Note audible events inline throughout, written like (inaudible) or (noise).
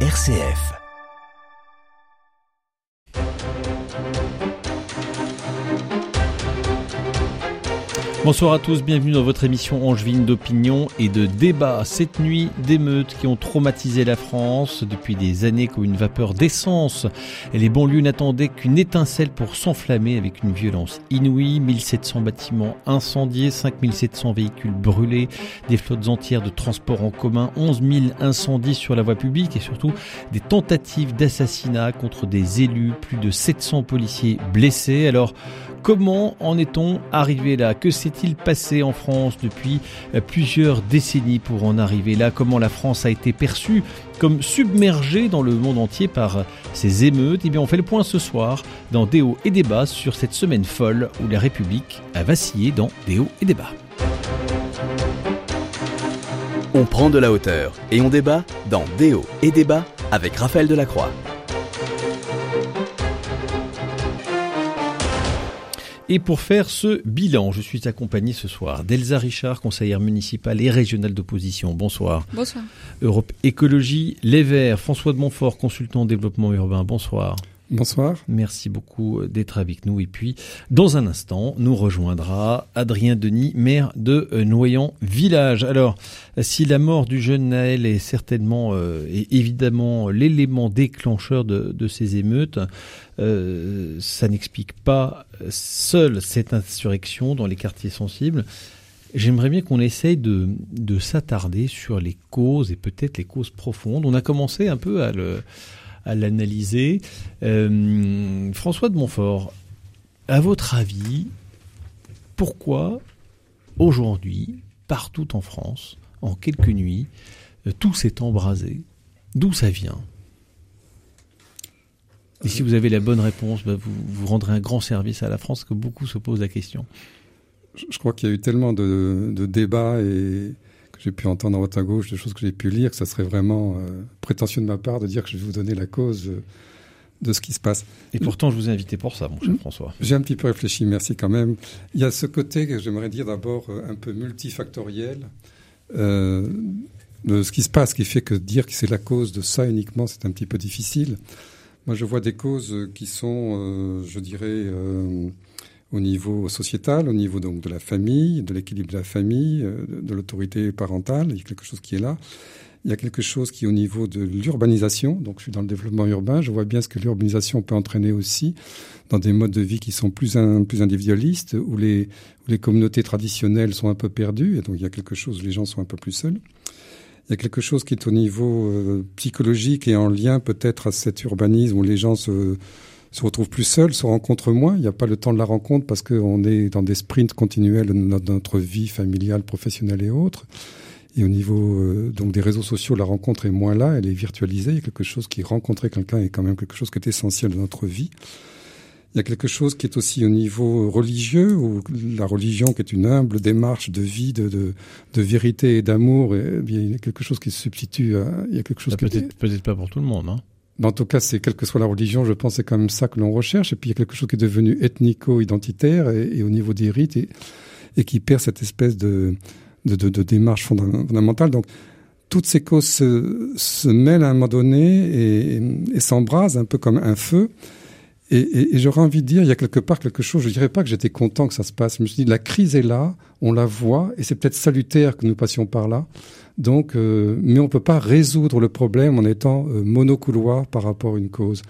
RCF. Bonsoir à tous, bienvenue dans votre émission Angevine d'opinion et de débat. Cette nuit, d'émeutes qui ont traumatisé la France depuis des années comme une vapeur d'essence. Et les banlieues n'attendaient qu'une étincelle pour s'enflammer avec une violence inouïe. 1700 bâtiments incendiés, 5700 véhicules brûlés, des flottes entières de transports en commun, 11 000 incendies sur la voie publique et surtout des tentatives d'assassinat contre des élus, plus de 700 policiers blessés. Alors, Comment en est-on arrivé là? Que s'est-il passé en France depuis euh, plusieurs décennies pour en arriver là? Comment la France a été perçue comme submergée dans le monde entier par ces émeutes? Eh bien, on fait le point ce soir dans Déo et débat sur cette semaine folle où la République a vacillé dans Déo et débat. On prend de la hauteur et on débat dans Déo et débat avec Raphaël Delacroix. Et pour faire ce bilan, je suis accompagné ce soir d'Elsa Richard, conseillère municipale et régionale d'opposition. Bonsoir. Bonsoir. Europe Écologie, Les Verts, François de Montfort, consultant en développement urbain. Bonsoir. Bonsoir. Merci beaucoup euh, d'être avec nous. Et puis, dans un instant, nous rejoindra Adrien Denis, maire de euh, Noyant Village. Alors, si la mort du jeune Naël est certainement euh, et évidemment l'élément déclencheur de, de, ces émeutes, euh, ça n'explique pas seule cette insurrection dans les quartiers sensibles. J'aimerais bien qu'on essaye de, de s'attarder sur les causes et peut-être les causes profondes. On a commencé un peu à le à l'analyser. Euh, François de Montfort, à votre avis, pourquoi aujourd'hui, partout en France, en quelques nuits, euh, tout s'est embrasé D'où ça vient et si vous avez la bonne réponse, bah, vous, vous rendrez un grand service à la France, que beaucoup se posent la question. Je crois qu'il y a eu tellement de, débats et j'ai pu entendre à droite à gauche, des choses que j'ai pu lire, que ça serait vraiment euh, prétentieux de ma part de dire que je vais vous donner la cause euh, de ce qui se passe. Et pourtant, je vous ai invité pour ça, mon cher François. J'ai un petit peu réfléchi, merci quand même. Il y a ce côté que j'aimerais dire d'abord euh, un peu multifactoriel euh, de ce qui se passe, qui fait que dire que c'est la cause de ça uniquement, c'est un petit peu difficile. Moi, je vois des causes qui sont, je dirais, au niveau sociétal, au niveau donc de la famille, de l'équilibre de la famille, euh, de, l'autorité parentale. Il y a quelque chose qui est là. Il y a quelque chose qui est au niveau de l'urbanisation. Donc, je suis dans le développement urbain. Je vois bien ce que l'urbanisation peut entraîner aussi dans des modes de vie qui sont plus, un, plus individualistes, où les, où les communautés traditionnelles sont un peu perdues. Et donc, il y a quelque chose où les gens sont un peu plus seuls. Il y a quelque chose qui est au niveau euh, psychologique et en lien peut-être à cet urbanisme où les gens se, se retrouvent plus seuls, se rencontrent moins. Il n'y a pas le temps de la rencontre parce qu'on est dans des sprints continuels de notre vie familiale, professionnelle et autres. Et au niveau euh, donc des réseaux sociaux, la rencontre est moins là, elle est virtualisée. Il y a quelque chose qui rencontrer quelqu'un est quand même quelque chose qui est essentiel dans notre vie. Il y a quelque chose qui est aussi au niveau religieux, où la religion qui est une humble démarche de vie, de, de, de vérité et d'amour, bien, il y a quelque chose qui se substitue à... Il y a quelque chose peut-être est... peut pas pour tout le monde, hein mais en tout cas, c'est quelle que soit la religion, je pense c'est quand même ça que l'on recherche. Et puis il y a quelque chose qui est devenu ethnico-identitaire et, au niveau des rites et, qui perd cette espèce de, démarche fondamentale. Donc toutes ces causes se, mêlent à un moment donné et, et s'embrasent un peu comme un feu. Et, j'aurais envie de dire, il y a quelque part quelque chose, je dirais pas que j'étais content que ça se passe, je me suis dit, la crise est là, on la voit, et c'est peut-être salutaire que nous passions par là. Donc, euh, mais on peut pas résoudre le problème en étant euh, monocouloir par rapport à une cause.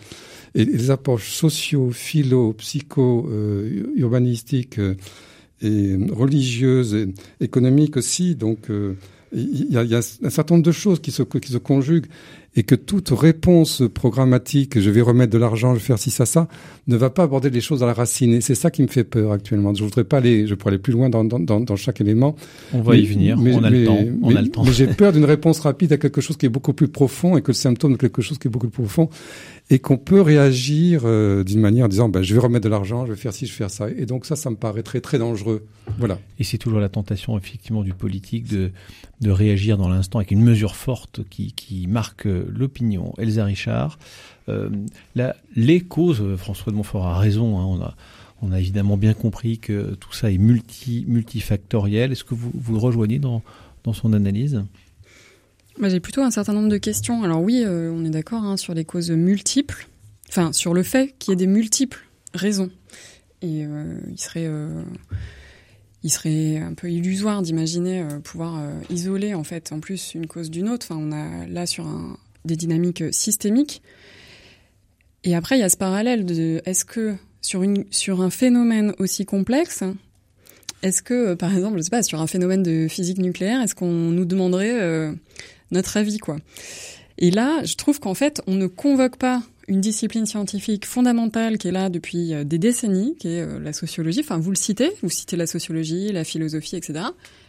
Et, les approches sociaux, philo, psycho, euh, urbanistiques euh, et religieuses, et économiques aussi, donc euh, il y, y, a, un certain nombre de choses qui se, qui se conjuguent et que toute réponse programmatique, je vais remettre de l'argent, je vais faire ci, ça, ça, ne va pas aborder les choses à la racine. Et c'est ça qui me fait peur actuellement. Je voudrais pas aller, je pourrais aller plus loin dans, dans, dans chaque élément. On va mais, y venir, mais, on a mais, le temps. On a le temps. mais j'ai peur d'une réponse rapide à quelque chose qui est beaucoup plus profond et que le symptôme de quelque chose qui est beaucoup plus profond et qu'on peut réagir euh, d'une manière en disant ben, je vais remettre de l'argent, je vais faire ci, je vais faire ça. Et donc ça, ça me paraît très très dangereux. Voilà. Et c'est toujours la tentation effectivement du politique de, de réagir dans l'instant avec une mesure forte qui, qui marque l'opinion. Elsa Richard, euh, les causes, François de Montfort a raison, hein, on a on a évidemment bien compris que tout ça est multi, multifactoriel. Est-ce que vous vous rejoignez dans, dans son analyse? Bah, J'ai plutôt un certain nombre de questions. Alors oui, euh, on est d'accord hein, sur les causes multiples, enfin sur le fait qu'il y ait des multiples raisons. Et euh, il serait il serait un peu illusoire d'imaginer pouvoir isoler en fait en plus une cause d'une autre. Enfin, on a là sur un, des dynamiques systémiques. Et après, il y a ce parallèle de est-ce que sur, une, sur un phénomène aussi complexe, est-ce que, par exemple, je sais pas, sur un phénomène de physique nucléaire, est-ce qu'on nous demanderait euh, notre avis, quoi? Et là, je trouve qu'en fait, on ne convoque pas une discipline scientifique fondamentale qui est là depuis euh, des décennies, qui est euh, la sociologie. Enfin, vous le citez, vous citez la sociologie, la philosophie, etc.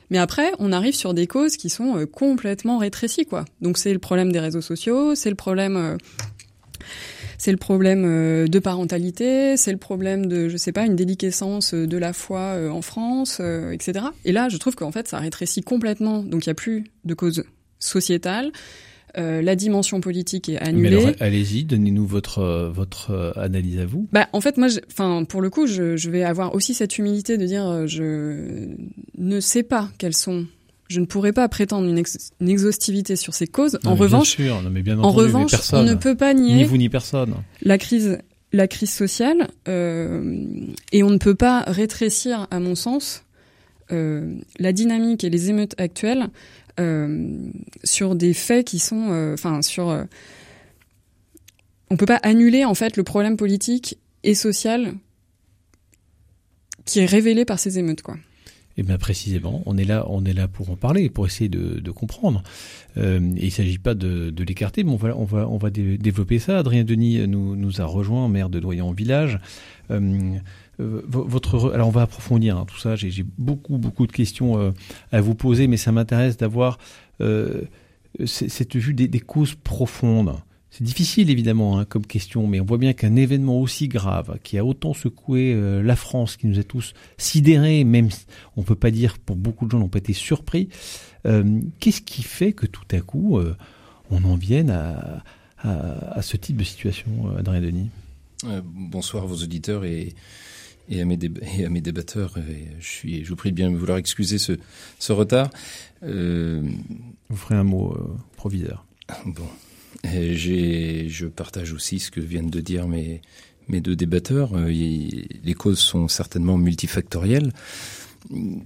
Mais après, on arrive sur des causes qui sont complètement rétrécies, quoi. Donc c'est le problème des réseaux sociaux, c'est le problème c'est le problème euh, de parentalité, c'est le problème de, je sais pas, une déliquescence euh, de la foi euh, en France, etc. Et là, je trouve qu'en fait, ça rétrécit complètement. Donc, il n'y a plus de cause sociétale. Euh, la dimension politique est annulée. allez-y, donnez-nous votre votre analyse à vous. Bah, en fait, moi, enfin, pour le coup, je, je, vais avoir aussi cette humilité de dire, je ne sais pas quelles sont je ne pourrais pas prétendre une, exhaustivité sur ces causes. en revanche, en revanche, on ne peut pas nier ni vous ni personne la crise, la crise sociale, euh, et on ne peut pas rétrécir, à mon sens, euh, la dynamique et les émeutes actuelles euh, sur des faits qui sont, euh, enfin, sur, euh, on peut pas annuler en fait le problème politique et social qui est révélé par ces émeutes, quoi. Et eh bien précisément, on est là, on est là pour en parler, pour essayer de, comprendre. Euh, et il ne s'agit pas de, l'écarter, mais on va, on va, on va développer ça. Adrien Denis nous, nous a rejoint, maire de Doyen Village. Euh, euh, votre, alors on va approfondir hein, tout ça. J'ai beaucoup, beaucoup de questions euh, à vous poser, mais ça m'intéresse d'avoir euh, cette vue des, causes profondes. C'est difficile évidemment hein, comme question, mais on voit bien qu'un événement aussi grave, qui a autant secoué euh, la France, qui nous a tous sidérés, même on peut pas dire pour beaucoup de gens n'ont pas été surpris, euh, qu'est-ce qui fait que tout à coup euh, on en vienne à, à, ce type de situation, Adrien Denis? Bonsoir à vos auditeurs et, et, à, mes et à mes débatteurs. je, suis, je vous prie de bien vouloir excuser ce, ce retard. Vous ferez un mot proviseur. Bon. J'ai, je partage aussi ce que viennent de dire mes, mes deux débatteurs. Euh, les causes sont certainement multifactorielles. Il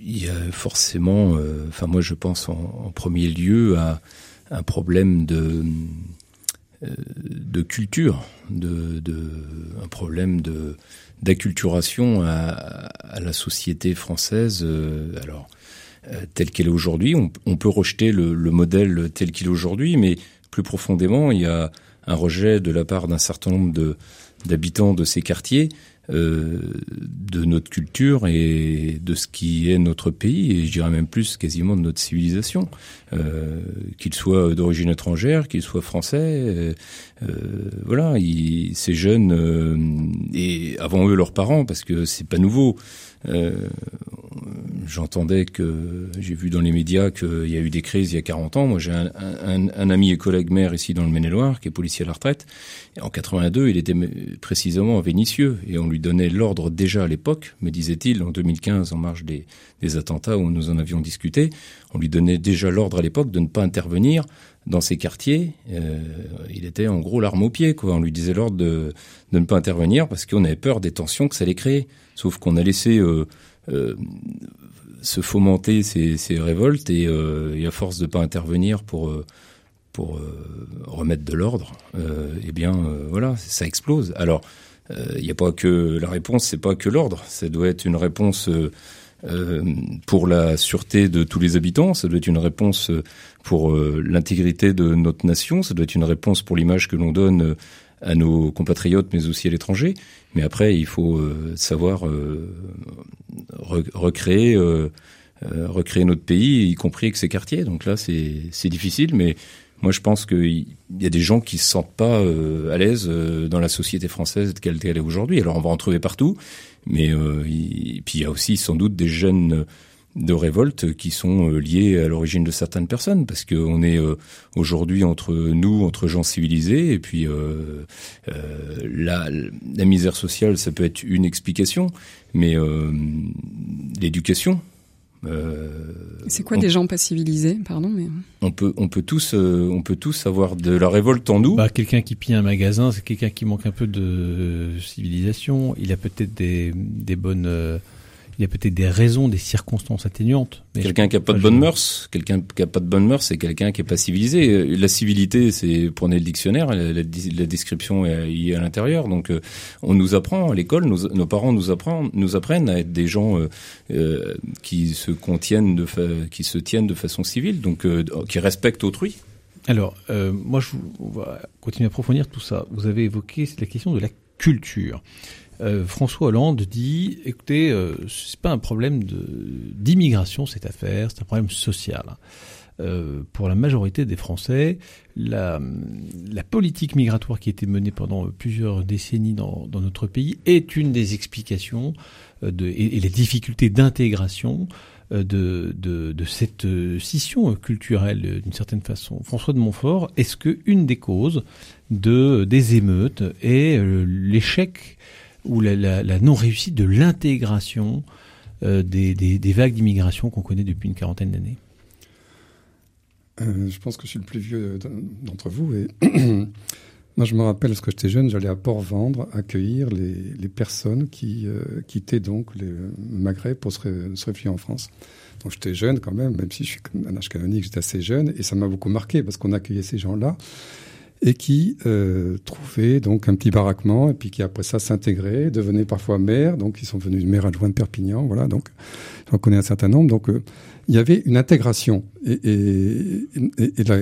y a forcément, euh, enfin moi je pense en, premier lieu à un problème de euh, de culture, de, de, un problème de d'acculturation à, à, la société française. alors euh, telle qu'elle est aujourd'hui. On, peut rejeter le, modèle tel qu'il est aujourd'hui, mais plus profondément, il y a un rejet de la part d'un certain nombre d'habitants de ces quartiers euh, de notre culture et de ce qui est notre pays, et je dirais même plus quasiment de notre civilisation, euh, qu'ils soient d'origine étrangère, qu'ils soient français. Euh, voilà, ces jeunes, et avant eux leurs parents, parce que c'est pas nouveau, euh, j'entendais que j'ai vu dans les médias qu'il y a eu des crises il y a 40 ans. Moi, j'ai un, ami et collègue maire ici dans le Maine-et-Loire qui est policier à la retraite. Et en 82, il était précisément à Vénissieux et on lui donnait l'ordre déjà à l'époque, me disait-il, en 2015, en marge des, attentats où nous en avions discuté. On lui donnait déjà l'ordre à l'époque de ne pas intervenir dans ces quartiers, euh, il était en gros l'arme au pied. Quoi. On lui disait l'ordre de, ne pas intervenir parce qu'on avait peur des tensions que ça allait créer. Sauf qu'on a laissé euh, euh, se fomenter ces, révoltes et, euh, et, à force de pas intervenir pour remettre de l'ordre, eh bien voilà, ça explose. Alors il n'y a pas que la réponse, c'est pas que l'ordre. Ça doit être une réponse pour la sûreté de tous les habitants. Ça doit être une réponse pour l'intégrité de notre nation. Ça doit être une réponse pour l'image que l'on donne à nos compatriotes, mais aussi à l'étranger. Mais après, il faut euh, savoir euh, recréer, euh, recréer notre pays, y compris avec ses quartiers. Donc là, c'est difficile, mais moi, je pense qu'il y a des gens qui se sentent pas à l'aise dans la société française telle qu'elle est aujourd'hui. Alors, on va en trouver partout, mais puis il y a aussi sans doute des jeunes de révoltes qui sont euh, liées à l'origine de certaines personnes, parce qu'on est euh, aujourd'hui entre nous, entre gens civilisés, et puis euh, la, la, misère sociale, ça peut être une explication, mais l'éducation, c'est quoi des gens pas civilisés, pardon mais... On peut, on peut tous, on peut tous avoir de la révolte en nous. Bah, quelqu'un qui pille un magasin, c'est quelqu'un qui manque un peu de civilisation. Il a peut-être des, des bonnes il y a peut-être des raisons, des circonstances atténuantes. Quelqu'un qui a pas de bonnes mœurs, quelqu'un qui a pas de bonnes mœurs, c'est quelqu'un qui est pas civilisé. Euh, la civilité, c'est prenez le dictionnaire, la, description est, à l'intérieur. Donc, euh, on nous apprend à l'école, nos, parents nous apprennent, nous apprennent à être des gens euh, qui se contiennent, de qui se tiennent de façon civile, donc qui respectent autrui. Alors, moi, je vais continuer à approfondir tout ça. Vous avez évoqué la question de la culture. Euh, François Hollande dit écoutez, euh, c'est pas un problème d'immigration cette affaire, c'est un problème social. Euh, pour la majorité des Français, la, politique migratoire qui a été menée pendant plusieurs décennies dans, notre pays est une des explications et, les difficultés d'intégration de, de, de, cette scission culturelle d'une certaine façon. François de Montfort, est-ce que une des causes de, des émeutes est l'échec ou la, non-réussite de l'intégration euh, des, vagues d'immigration qu'on connaît depuis une quarantaine d'années euh, Je pense que je suis le plus vieux d'entre vous. Et (clears throat) moi, je me rappelle, lorsque j'étais jeune, j'allais à Port-Vendre accueillir les, personnes qui euh, quittaient donc le Maghreb pour se, réfugier en France. Donc j'étais jeune quand même, même si je suis un âge canonique, j'étais assez jeune, et ça m'a beaucoup marqué parce qu'on accueillait ces gens-là et qui euh, trouvaient donc un petit baraquement et puis qui après ça s'intégraient, devenaient parfois maires, donc ils sont devenus maire adjoint de Perpignan, voilà, donc. J'en connais un certain nombre, donc euh, il y avait une intégration. Et,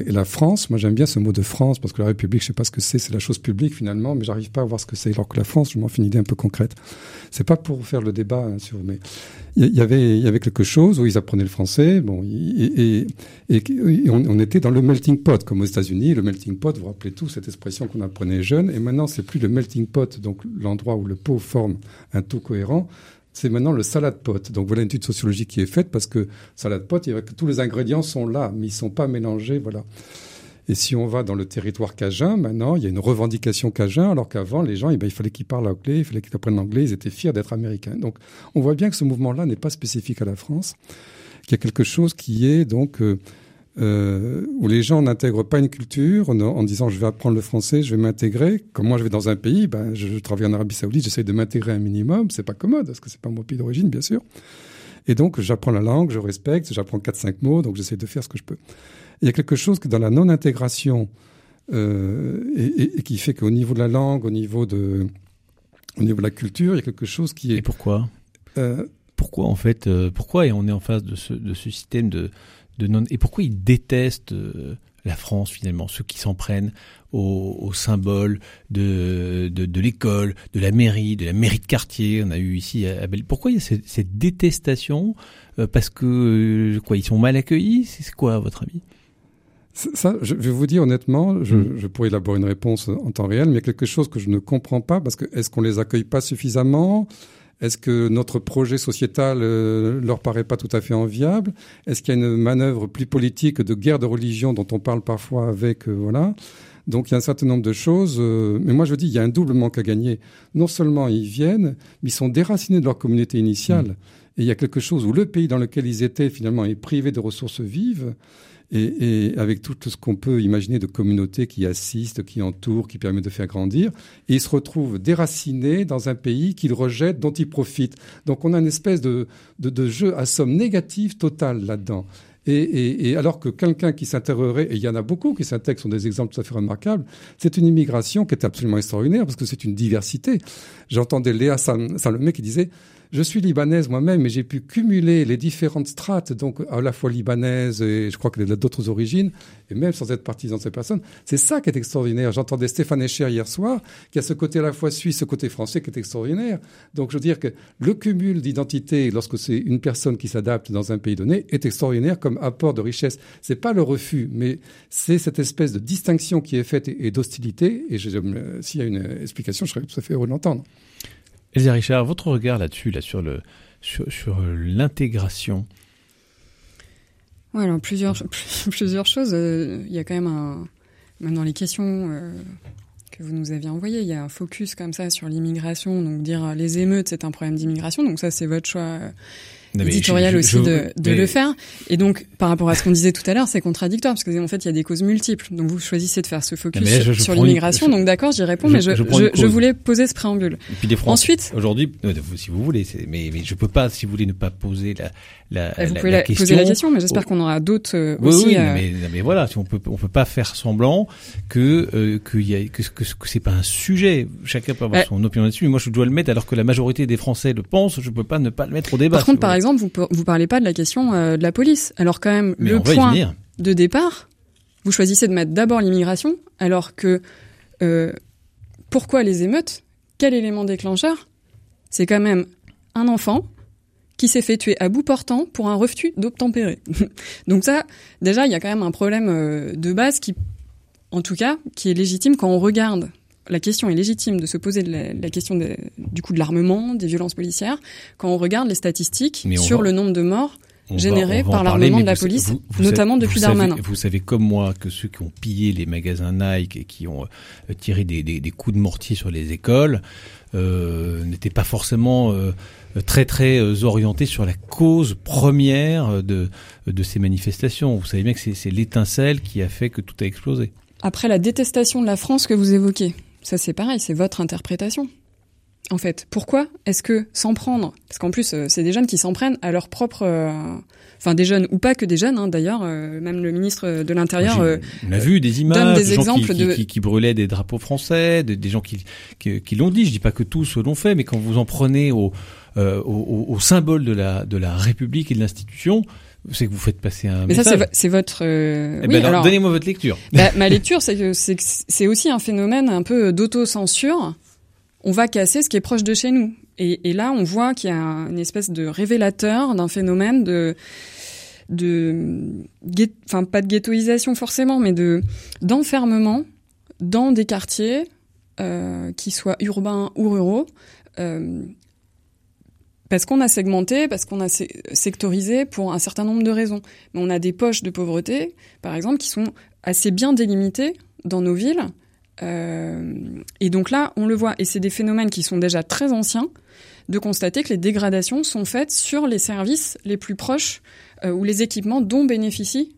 la, France, moi j'aime bien ce mot de France, parce que la République, je sais pas ce que c'est, c'est la chose publique finalement, mais j'arrive pas à voir ce que c'est. Alors que la France, je m'en fais une idée un peu concrète. C'est pas pour faire le débat hein, sur, mais il y, avait, quelque chose où ils apprenaient le français, bon, et, on, on, était dans le melting pot, comme aux États-Unis. Le melting pot, vous vous rappelez tout cette expression qu'on apprenait jeune, et maintenant c'est plus le melting pot, donc l'endroit où le pot forme un tout cohérent c'est maintenant le salade pot. Donc voilà une étude sociologique qui est faite parce que salade pot, il y a, tous les ingrédients sont là, mais ils sont pas mélangés, voilà. Et si on va dans le territoire cajun, maintenant, il y a une revendication cajun, alors qu'avant, les gens, eh ben, il fallait qu'ils parlent anglais, il fallait qu'ils apprennent l'anglais, ils étaient fiers d'être américains. Donc, on voit bien que ce mouvement-là n'est pas spécifique à la France, qu'il y a quelque chose qui est donc euh, euh, où les gens n'intègrent pas une culture en, disant je vais apprendre le français, je vais m'intégrer. Comme moi je vais dans un pays, ben, je, travaille en Arabie Saoudite, j'essaie de m'intégrer un minimum. C'est pas commode parce que c'est pas mon pays d'origine, bien sûr. Et donc j'apprends la langue, je respecte, j'apprends quatre cinq mots, donc j'essaie de faire ce que je peux. Il y a quelque chose que dans la non-intégration euh, et, et, qui fait qu'au niveau de la langue, au niveau de, au niveau de la culture, il y a quelque chose qui est. Et pourquoi? Euh, Pourquoi en fait Pourquoi et on est en face de ce, de ce système de et pourquoi ils détestent euh, la France finalement, ceux qui s'en prennent au, symbole de, de, l'école, de la mairie, de la mairie de quartier? On a eu ici à Pourquoi il y a cette, détestation euh, Parce que euh, quoi, ils sont mal accueillis? C'est quoi à votre avis? Ça, je vais vous dire honnêtement, je, hmm. je, pourrais élaborer une réponse en temps réel, mais il y a quelque chose que je ne comprends pas parce que est-ce qu'on les accueille pas suffisamment? Est-ce que notre projet sociétal euh, leur paraît pas tout à fait enviable? Est-ce qu'il y a une manœuvre plus politique de guerre de religion dont on parle parfois avec euh, voilà? Donc il y a un certain nombre de choses, euh, mais moi je dis il y a un double manque à gagner. Non seulement ils viennent, mais ils sont déracinés de leur communauté initiale. Mmh. Et il y a quelque chose où le pays dans lequel ils étaient finalement est privé de ressources vives et, et avec tout, ce qu'on peut imaginer de communautés qui assistent, qui entourent, qui permettent de faire grandir, et ils se retrouvent déracinés dans un pays qu'ils rejettent, dont ils profitent. Donc on a une espèce de, de, de jeu à somme négative totale là-dedans. Et, et, et, alors que quelqu'un qui s'intégrerait, et il y en a beaucoup qui s'intègrent, sont des exemples tout à fait remarquables, c'est une immigration qui est absolument extraordinaire parce que c'est une diversité. J'entendais Léa Salomé qui disait je suis libanaise moi-même, mais j'ai pu cumuler les différentes strates, donc à la fois libanaise et je crois a d'autres origines, et même sans être partisan de ces personnes. C'est ça qui est extraordinaire. J'entendais Stéphane Echer hier soir, qui a ce côté à la fois suisse, ce côté français qui est extraordinaire. Donc je veux dire que le cumul d'identité, lorsque c'est une personne qui s'adapte dans un pays donné, est extraordinaire comme apport de richesse. C'est pas le refus, mais c'est cette espèce de distinction qui est faite et d'hostilité. Et s'il y a une explication, je serais tout à fait heureux de l'entendre. Elsa Richard, votre regard là-dessus, là, sur le sur, l'intégration. Ouais, alors plusieurs (laughs) plusieurs choses. Euh, il y a quand même un même dans les questions euh, que vous nous aviez envoyées, il y a un focus comme ça sur l'immigration. Donc dire euh, les émeutes, c'est un problème d'immigration. Donc ça, c'est votre choix éditoriale aussi de, le faire. Et donc, par rapport à ce qu'on disait tout à l'heure, c'est contradictoire parce que en fait, il y a des causes multiples. Donc, vous choisissez de faire ce focus sur, l'immigration. Donc, d'accord, j'y réponds, mais je, voulais poser ce préambule. Et puis des Ensuite, aujourd'hui, euh, si vous voulez, mais, mais je peux pas, si vous voulez, ne pas poser la, la, eh, vous pouvez la, poser la question, mais j'espère qu'on aura d'autres euh, aussi. Oui, euh, mais, mais, voilà, on peut on peut pas faire semblant que euh, y a, que, que, que c'est pas un sujet. Chacun peut avoir son opinion là-dessus. Mais moi, je dois le mettre alors que la majorité des Français le pensent. Je peux pas ne pas le mettre au débat. Par contre, par exemple, vous vous parlez pas de la question de la police. Alors quand même, le point de départ, vous choisissez de mettre d'abord l'immigration, alors que pourquoi les émeutes? Quel élément déclencheur? C'est quand même un enfant qui s'est fait tuer à bout portant pour un refus d'obtempérer. (laughs) Donc ça, déjà, il y a quand même un problème euh, de base qui, en tout cas, qui est légitime quand on regarde. La question est légitime de se poser la, question du coup de l'armement, des violences policières, quand on regarde les statistiques sur le nombre de morts générés par l'armement de la police, notamment depuis Darmanin. vous savez comme moi que ceux qui ont pillé les magasins Nike et qui ont euh, tiré des, des, des coups de mortier sur les écoles euh, n'étaient pas forcément euh, très très euh, orienté sur la cause première de, de ces manifestations. Vous savez bien que c'est l'étincelle qui a fait que tout a explosé. Après la détestation de la France que vous évoquez, ça c'est pareil, c'est votre interprétation. En fait, pourquoi est-ce que s'en prendre Parce qu'en plus, euh, c'est des jeunes qui s'en prennent à leur propre euh, enfin des jeunes ou pas que des jeunes hein, d'ailleurs euh, même le ministre de l'intérieur euh, on a vu des images des exemples qui, de... qui, qui, brûlaient des drapeaux français des, des gens qui, qui, l'ont dit je dis pas que tous l'ont fait mais quand vous en prenez au, au, au, symbole de la de la République et de l'institution c'est que vous faites passer un mais message. ça c'est votre euh... eh ben alors, donnez-moi votre lecture (laughs) bah, ma lecture c'est que c'est aussi un phénomène un peu d'autocensure on va casser ce qui est proche de chez nous. Et, et là, on voit qu'il y a une espèce de révélateur d'un phénomène de de enfin pas de ghettoisation forcément, mais de d'enfermement dans des quartiers euh, qui soient urbains ou ruraux. Euh, parce qu'on a segmenté, parce qu'on a sectorisé pour un certain nombre de raisons. Mais on a des poches de pauvreté, par exemple, qui sont assez bien délimitées dans nos villes, euh, et donc là, on le voit, et c'est des phénomènes qui sont déjà très anciens, de constater que les dégradations sont faites sur les services les plus proches euh, ou les équipements dont bénéficient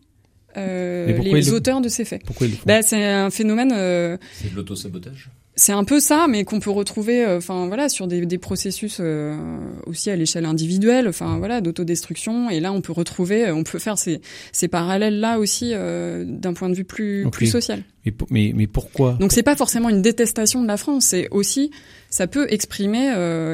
euh, les auteurs de ces faits. Pourquoi bah, C'est un phénomène... Euh, c'est de l'autosabotage? C'est un peu ça, mais qu'on peut retrouver, euh, enfin voilà, sur des, des processus euh, aussi à l'échelle individuelle, enfin voilà, d'autodestruction. Et là, on peut retrouver, on peut faire ces, ces parallèles là aussi euh, d'un point de vue plus, plus social. Mais, mais, mais pourquoi Donc c'est pas forcément une détestation de la France, c'est aussi, ça peut exprimer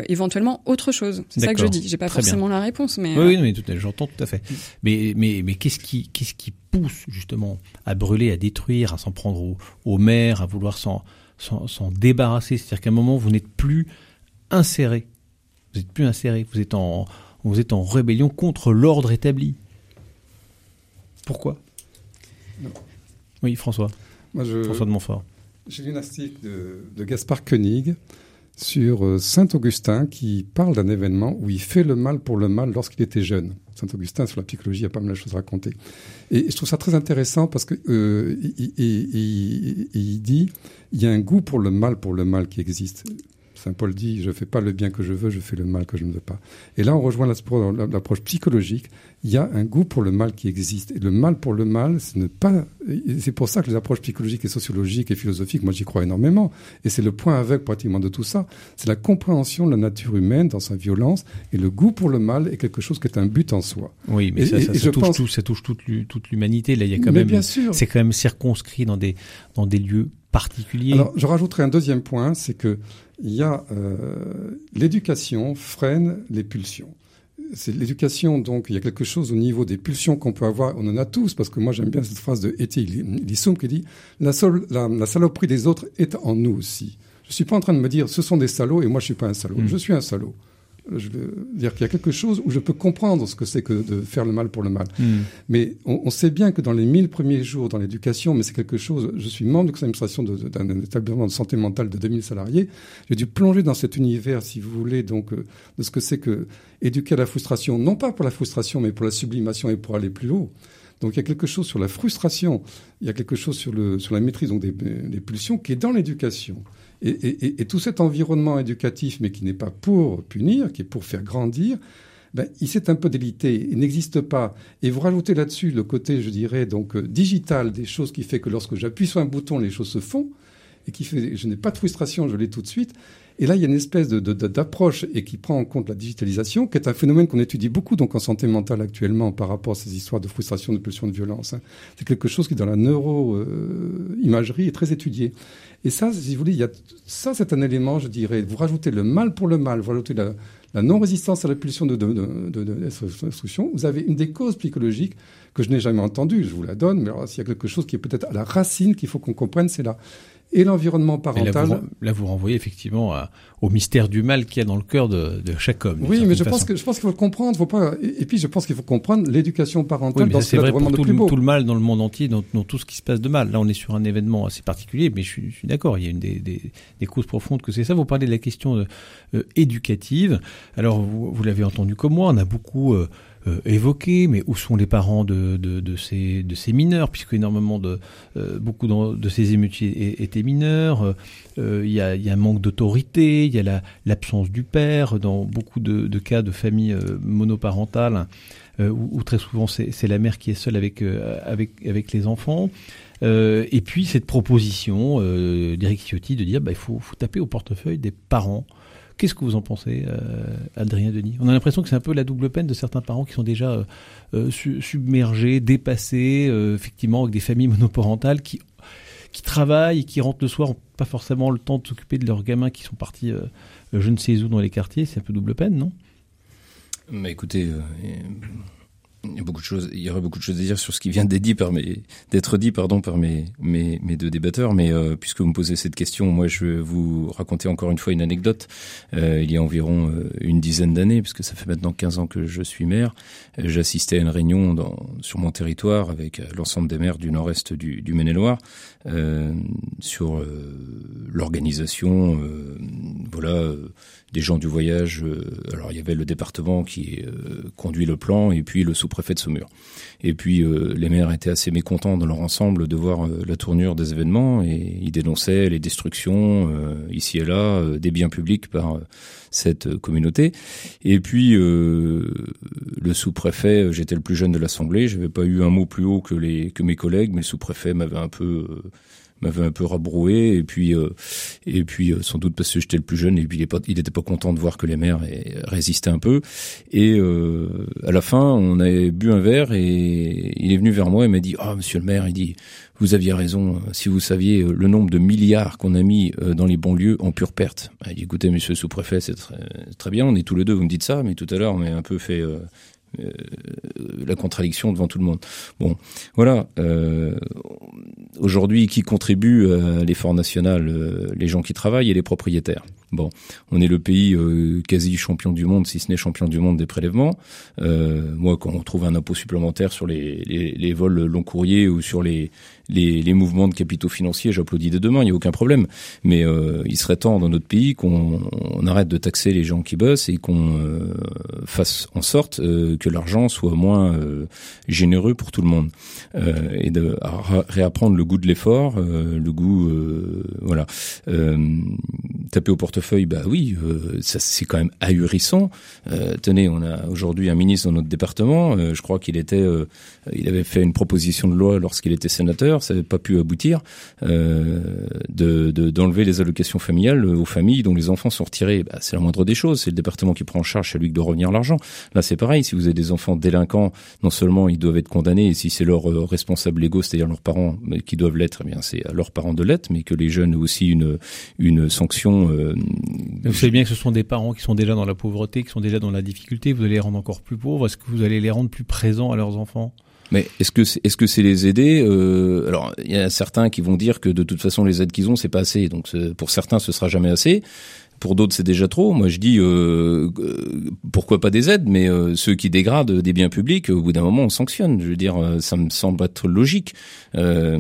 éventuellement autre chose. C'est ça que je dis. J'ai pas forcément la réponse, mais oui, oui mais j'entends tout à fait. Mais mais mais qu'est-ce qui qu'est-ce qui pousse justement à brûler, à détruire, à s'en prendre aux au maires, à vouloir s'en s'en débarrasser. C'est-à-dire qu'à un moment, vous n'êtes plus inséré. Vous n'êtes plus inséré. Vous êtes en, vous êtes en rébellion contre l'ordre établi. Pourquoi? Oui, François. François de Montfort. J'ai lu un article de, de Gaspard Koenig sur euh, Saint-Augustin qui parle d'un événement où il fait le mal pour le mal lorsqu'il était jeune. Saint-Augustin, sur la psychologie, il y a pas mal de choses à raconter. Et je trouve ça très intéressant parce que euh, il, il, dit il y a un goût pour le mal, pour le mal qui existe. Saint Paul dit, je ne fais pas le bien que je veux, je fais le mal que je ne veux pas. Et là, on rejoint l'approche psychologique. Il y a un goût pour le mal qui existe. Et le mal pour le mal, c'est ne pas. C'est pour ça que les approches psychologiques et sociologiques et philosophiques, moi j'y crois énormément. Et c'est le point avec pratiquement de tout ça. C'est la compréhension de la nature humaine dans sa violence. Et le goût pour le mal est quelque chose qui est un but en soi. Oui, mais ça, touche tout, ça touche toute, l'humanité. Là, il y a quand même. C'est quand même circonscrit dans des, dans des lieux particulier. Alors, je rajouterai un deuxième point, c'est que il y a euh, l'éducation freine les pulsions. C'est l'éducation, donc il y a quelque chose au niveau des pulsions qu'on peut avoir. On en a tous, parce que moi j'aime bien cette phrase de Eti Lissoum qui dit la, la, la, saloperie des autres est en nous aussi. Je suis pas en train de me dire ce sont des salauds et moi je suis pas un salaud. Mm. Je suis un salaud je veux dire qu'il y a quelque chose où je peux comprendre ce que c'est que de faire le mal pour le mal. Hmm. Mais on, sait bien que dans les mille premiers jours dans l'éducation, mais c'est quelque chose, je suis membre de l'administration d'un établissement de santé mentale de 2000 salariés, j'ai dû plonger dans cet univers, si vous voulez, donc, euh, de ce que c'est que éduquer à la frustration, non pas pour la frustration, mais pour la sublimation et pour aller plus haut. Donc il y a quelque chose sur la frustration, il y a quelque chose sur, le, sur la maîtrise donc des, des pulsions qui est dans l'éducation. Et, et, et, tout cet environnement éducatif, mais qui n'est pas pour punir, qui est pour faire grandir, ben, il s'est un peu délité, il n'existe pas. Et vous rajoutez là-dessus le côté, je dirais, donc euh, digital des choses qui fait que lorsque j'appuie sur un bouton, les choses se font, et qui fait, je n'ai pas de frustration, je l'ai tout de suite. Et là, il y a une espèce d'approche et qui prend en compte la digitalisation, qui est un phénomène qu'on étudie beaucoup donc en santé mentale actuellement par rapport à ces histoires de frustration, de pulsion, de violence. Hein. C'est quelque chose qui, dans la neuro-imagerie, est très étudié. Et ça, si vous voulez, il y a, ça, c'est un élément, je dirais, vous rajoutez le mal pour le mal, vous rajoutez la, non-résistance à la pulsion de, de, de, vous avez une des causes psychologiques que je n'ai jamais entendues, je vous la donne, mais s'il y a quelque chose qui est peut-être à la racine qu'il faut qu'on comprenne, c'est là et l'environnement parental. Là vous, renvoyez effectivement au mystère du mal qu'il y a dans le cœur de, de chaque homme. Oui, mais je pense que je pense qu'il faut comprendre, faut pas. Et, puis je pense qu'il faut comprendre l'éducation parentale oui, c'est vrai pour tout, le, tout le mal dans le monde entier, dans, dans, tout ce qui se passe de mal. Là, on est sur un événement assez particulier, mais je suis, d'accord. Il y a une des, des, des causes profondes que c'est ça. Vous parlez de la question euh, éducative. Alors vous, vous l'avez entendu comme moi, on a beaucoup euh, euh, évoqué, mais où sont les parents de, de, de, ces, de ces mineurs, puisque énormément de euh, beaucoup de, ces émeutiers étaient mineurs. Euh, il y, a, y, a, un manque d'autorité, il y a l'absence du père dans beaucoup de, de cas de familles monoparentales, où, où, très souvent c'est la mère qui est seule avec avec avec les enfants. et puis cette proposition d'Eric Ciotti de dire bah, il faut, faut taper au portefeuille des parents Qu'est-ce que vous en pensez, euh, Adrien Denis? On a l'impression que c'est un peu la double peine de certains parents qui sont déjà euh, euh, submergés, dépassés, effectivement, avec des familles monoparentales qui, qui travaillent et qui rentrent le soir, n'ont pas forcément le temps de s'occuper de leurs gamins qui sont partis je ne sais où dans les quartiers. C'est un peu double peine, non? Mais écoutez, il y, beaucoup de choses, il y aurait beaucoup de choses à dire sur ce qui vient d'être dit par mes, pardon par mes, deux débatteurs, mais euh, puisque vous me posez cette question, moi je vais vous raconter encore une fois une anecdote. Euh, il y a environ euh, une dizaine d'années, puisque ça fait maintenant 15 ans que je suis maire, j'assistais à une réunion sur mon territoire avec l'ensemble des maires du nord-est du, Maine-et-Loire sur l'organisation, voilà des gens du voyage. Alors il y avait le département qui conduit le plan et puis le sous-préfet de Saumur. Et puis euh, les maires étaient assez mécontents dans leur ensemble de voir la tournure des événements et ils dénonçaient les destructions ici et là des biens publics par cette communauté. Et puis le sous-préfet, j'étais le plus jeune de l'assemblée, j'avais pas eu un mot plus haut que les que mes collègues, mais le sous-préfet m'avait un peu m'avait un peu rabroué et puis euh, et puis euh, sans doute parce que j'étais le plus jeune et puis il, est pas, était pas content de voir que les mères résistaient un peu. Et euh, à la fin on avait bu un verre et il est venu vers moi et m'a dit ah monsieur le maire il dit vous aviez raison si vous saviez le nombre de milliards qu'on a mis dans les banlieues en pure perte il dit écoutez monsieur sous-préfet c'est très, bien on est tous les deux vous me dites ça mais tout à l'heure on est un peu fait euh, la contradiction devant tout le monde. Bon, voilà. Euh, Aujourd'hui, qui contribue à l'effort national euh, Les gens qui travaillent et les propriétaires. Bon, on est le pays euh, quasi champion du monde, si ce n'est champion du monde des prélèvements. Euh, moi, quand on trouve un impôt supplémentaire sur les, les, les vols long courriers ou sur les, les, mouvements de capitaux financiers, j'applaudis de demain, il n'y a aucun problème. Mais euh, il serait temps dans notre pays qu'on arrête de taxer les gens qui bossent et qu'on euh, fasse en sorte euh, que l'argent soit moins généreux pour tout le monde et de réapprendre le goût de l'effort, le goût, voilà, taper au portefeuille, bah oui, ça c'est quand même ahurissant. tenez, on a aujourd'hui un ministre dans notre département, je crois qu'il était, il avait fait une proposition de loi lorsqu'il était sénateur ça n'avait pas pu aboutir, euh, de d'enlever les allocations familiales aux familles dont les enfants sont retirés. Bah, c'est la moindre des choses. C'est le département qui prend en charge, c'est lui qui doit revenir l'argent. Là, c'est pareil. Si vous avez des enfants délinquants, non seulement ils doivent être condamnés, et si c'est leurs euh, responsables légaux, c'est-à-dire leurs parents qui doivent l'être, eh bien c'est à leurs parents de l'être, mais que les jeunes aient aussi une une sanction. Euh, vous savez bien que ce sont des parents qui sont déjà dans la pauvreté, qui sont déjà dans la difficulté. Vous allez les rendre encore plus pauvres. Est-ce que vous allez les rendre plus présents à leurs enfants? Mais est-ce que c'est, est-ce que c'est les aider euh, Alors il y a certains qui vont dire que de toute façon les aides qu'ils ont c'est pas assez. Donc pour certains ce sera jamais assez. Pour d'autres, c'est déjà trop. Moi, je dis euh, euh pourquoi pas des aides, mais euh, ceux qui dégradent des biens publics, au bout d'un moment, on sanctionne. Je veux dire, euh, ça me semble être logique. Euh,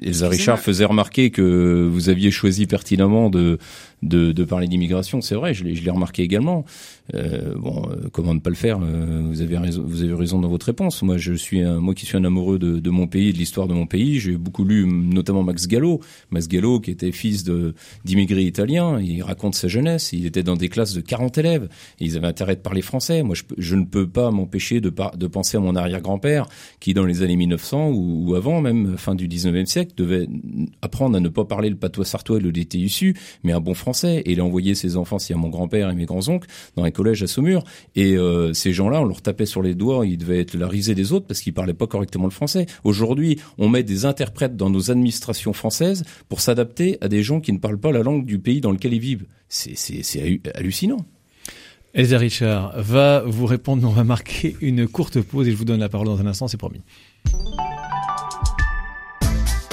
Elsa Richard faisait remarquer que vous aviez choisi pertinemment de de, de parler d'immigration. C'est vrai, je l'ai, je remarqué également. Euh, bon, euh, comment ne pas le faire euh, Vous avez raison, vous avez raison dans votre réponse. Moi, je suis un, moi qui suis un amoureux de, de mon pays, de l'histoire de mon pays. J'ai beaucoup lu, notamment Max Gallo. Max Gallo, qui était fils d'immigrés italiens, il raconte sa jeunesse. Il était dans des classes de 40 élèves. Ils avaient intérêt de parler français. Moi, je, ne peux pas m'empêcher de, de penser à mon arrière-grand-père qui, dans les années 1900 ou, avant, même fin du 19e siècle, devait apprendre à ne pas parler le patois sartois et le dété issu, mais un bon français. Et il a envoyé ses enfants, si à mon grand-père et mes grands-oncles, dans un collège à Saumur. Et euh, ces gens-là, on leur tapait sur les doigts. Ils devaient être la risée des autres parce qu'ils parlaient pas correctement le français. Aujourd'hui, on met des interprètes dans nos administrations françaises pour s'adapter à des gens qui ne parlent pas la langue du pays dans lequel ils vivent. C'est hallucinant. Elsa Richard va vous répondre. On va marquer une courte pause et je vous donne la parole dans un instant, c'est promis.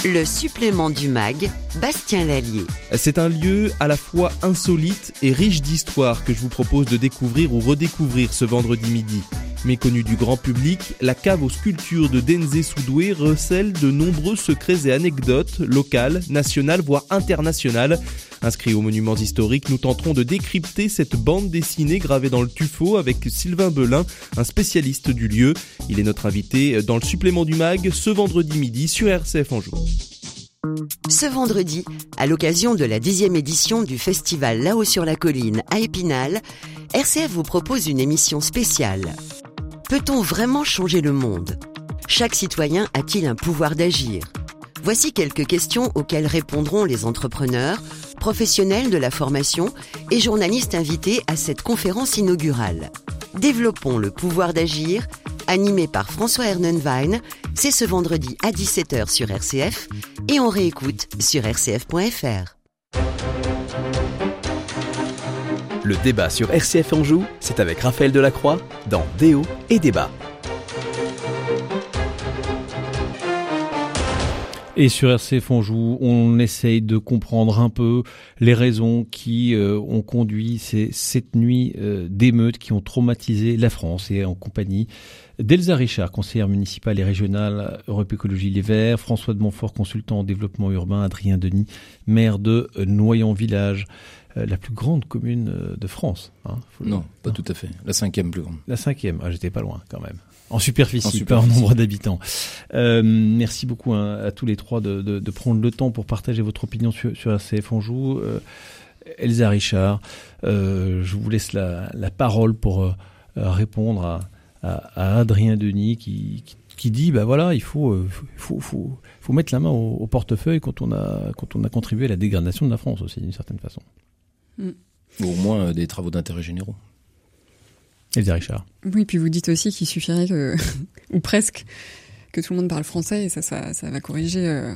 Le supplément du MAG, Bastien Lallier. C'est un lieu à la fois insolite et riche d'histoire que je vous propose de découvrir ou redécouvrir ce vendredi midi. Méconnue du grand public, la cave aux sculptures de Denze Soudoué recèle de nombreux secrets et anecdotes locales, nationales, voire internationales. Inscrits aux monuments historiques, nous tenterons de décrypter cette bande dessinée gravée dans le tuffeau avec Sylvain Belin, un spécialiste du lieu. Il est notre invité dans le supplément du MAG ce vendredi midi sur RCF Anjou. Ce vendredi, à l'occasion de la dixième édition du festival Là-haut sur la colline à Épinal, RCF vous propose une émission spéciale. Peut-on vraiment changer le monde? Chaque citoyen a-t-il un pouvoir d'agir? Voici quelques questions auxquelles répondront les entrepreneurs, professionnels de la formation et journalistes invités à cette conférence inaugurale. Développons le pouvoir d'agir, animé par François Hernenwein, c'est ce vendredi à 17h sur RCF et on réécoute sur rcf.fr. Le débat sur RCF Anjou, c'est avec Raphaël Delacroix dans Déo et Débat. Et sur RCF Anjou, on essaye de comprendre un peu les raisons qui euh, ont conduit ces sept nuits euh, d'émeutes qui ont traumatisé la France et en compagnie d'Elsa Richard, conseillère municipale et régionale Europe Écologie Les Verts, François de Montfort, consultant en développement urbain, Adrien Denis, maire de Noyon Village. Euh, la plus grande commune euh, de France. Hein, non, pas tout à fait. La cinquième plus grande. La cinquième. Ah, j'étais pas loin quand même. En superficie, pas en nombre d'habitants. Euh, merci beaucoup hein, à tous les trois de, de, de, prendre le temps pour partager votre opinion sur, sur ACF Anjou. Euh, Elsa Richard, euh, je vous laisse la, la parole pour répondre à, à, à, Adrien Denis qui, qui, qui, dit bah voilà il faut faut, faut, faut mettre la main au, au portefeuille quand on a quand on a contribué à la dégradation de la France aussi d'une certaine façon. Ou au moins euh, des travaux d'intérêt généraux. Elsa Richard. Oui, puis vous dites aussi qu'il suffirait que, (laughs) ou presque, que tout le monde parle français et ça, ça, ça va corriger euh,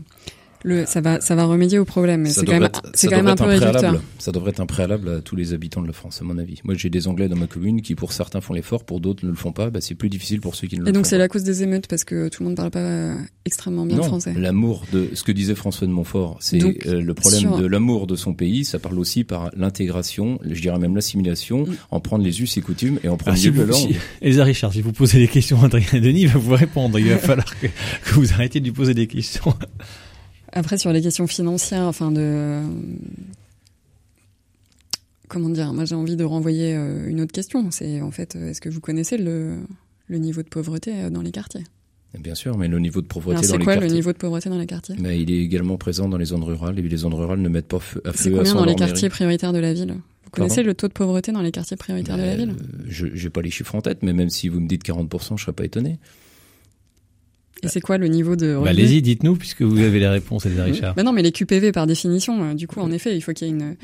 ça va, ça va remédier au problème. C'est quand même, c'est quand même un peu réducteur. Ça devrait être un préalable à tous les habitants de la France, à mon avis. Moi, j'ai des Anglais dans ma commune qui, pour certains, font l'effort, pour d'autres, ne le font pas. Bah, c'est plus difficile pour ceux qui ne le font pas. Et donc, c'est la cause des émeutes parce que tout le monde parle pas euh, extrêmement bien non, français. L'amour de ce que disait François de Montfort, c'est euh, le problème sur... de l'amour de son pays. Ça parle aussi par l'intégration, je dirais même l'assimilation, mm. en prendre les us et coutumes et en prendre ah, si langue. Elsa Richard, si vous posez des questions à Adrien Denis, il va vous répondre. Il va (laughs) falloir que, que vous arrêtiez de lui poser des questions. Après, sur les questions financières, enfin de. Comment dire Moi, j'ai envie de renvoyer euh, une autre question. C'est en fait, est-ce que vous connaissez le, le niveau de pauvreté euh, dans les quartiers? Bien sûr, mais le niveau de pauvreté Alors, dans les quoi, quartiers. le niveau de pauvreté dans les quartiers? Mais Il est également présent dans les zones rurales et les zones rurales ne mettent pas feu, à C'est feu à combien sang dans les mairie. quartiers prioritaires de la ville? Vous connaissez le taux de pauvreté dans les quartiers prioritaires de la ville? Euh, Je n'ai pas les chiffres en tête, mais même si vous me dites 40%, je serais pas étonné. Et c'est quoi le niveau de Bah, Allez-y, dites-nous, puisque vous avez les réponses, Elsa Richard. Bah non, mais les QPV par définition, euh, du coup, en effet, il faut qu'il y ait une.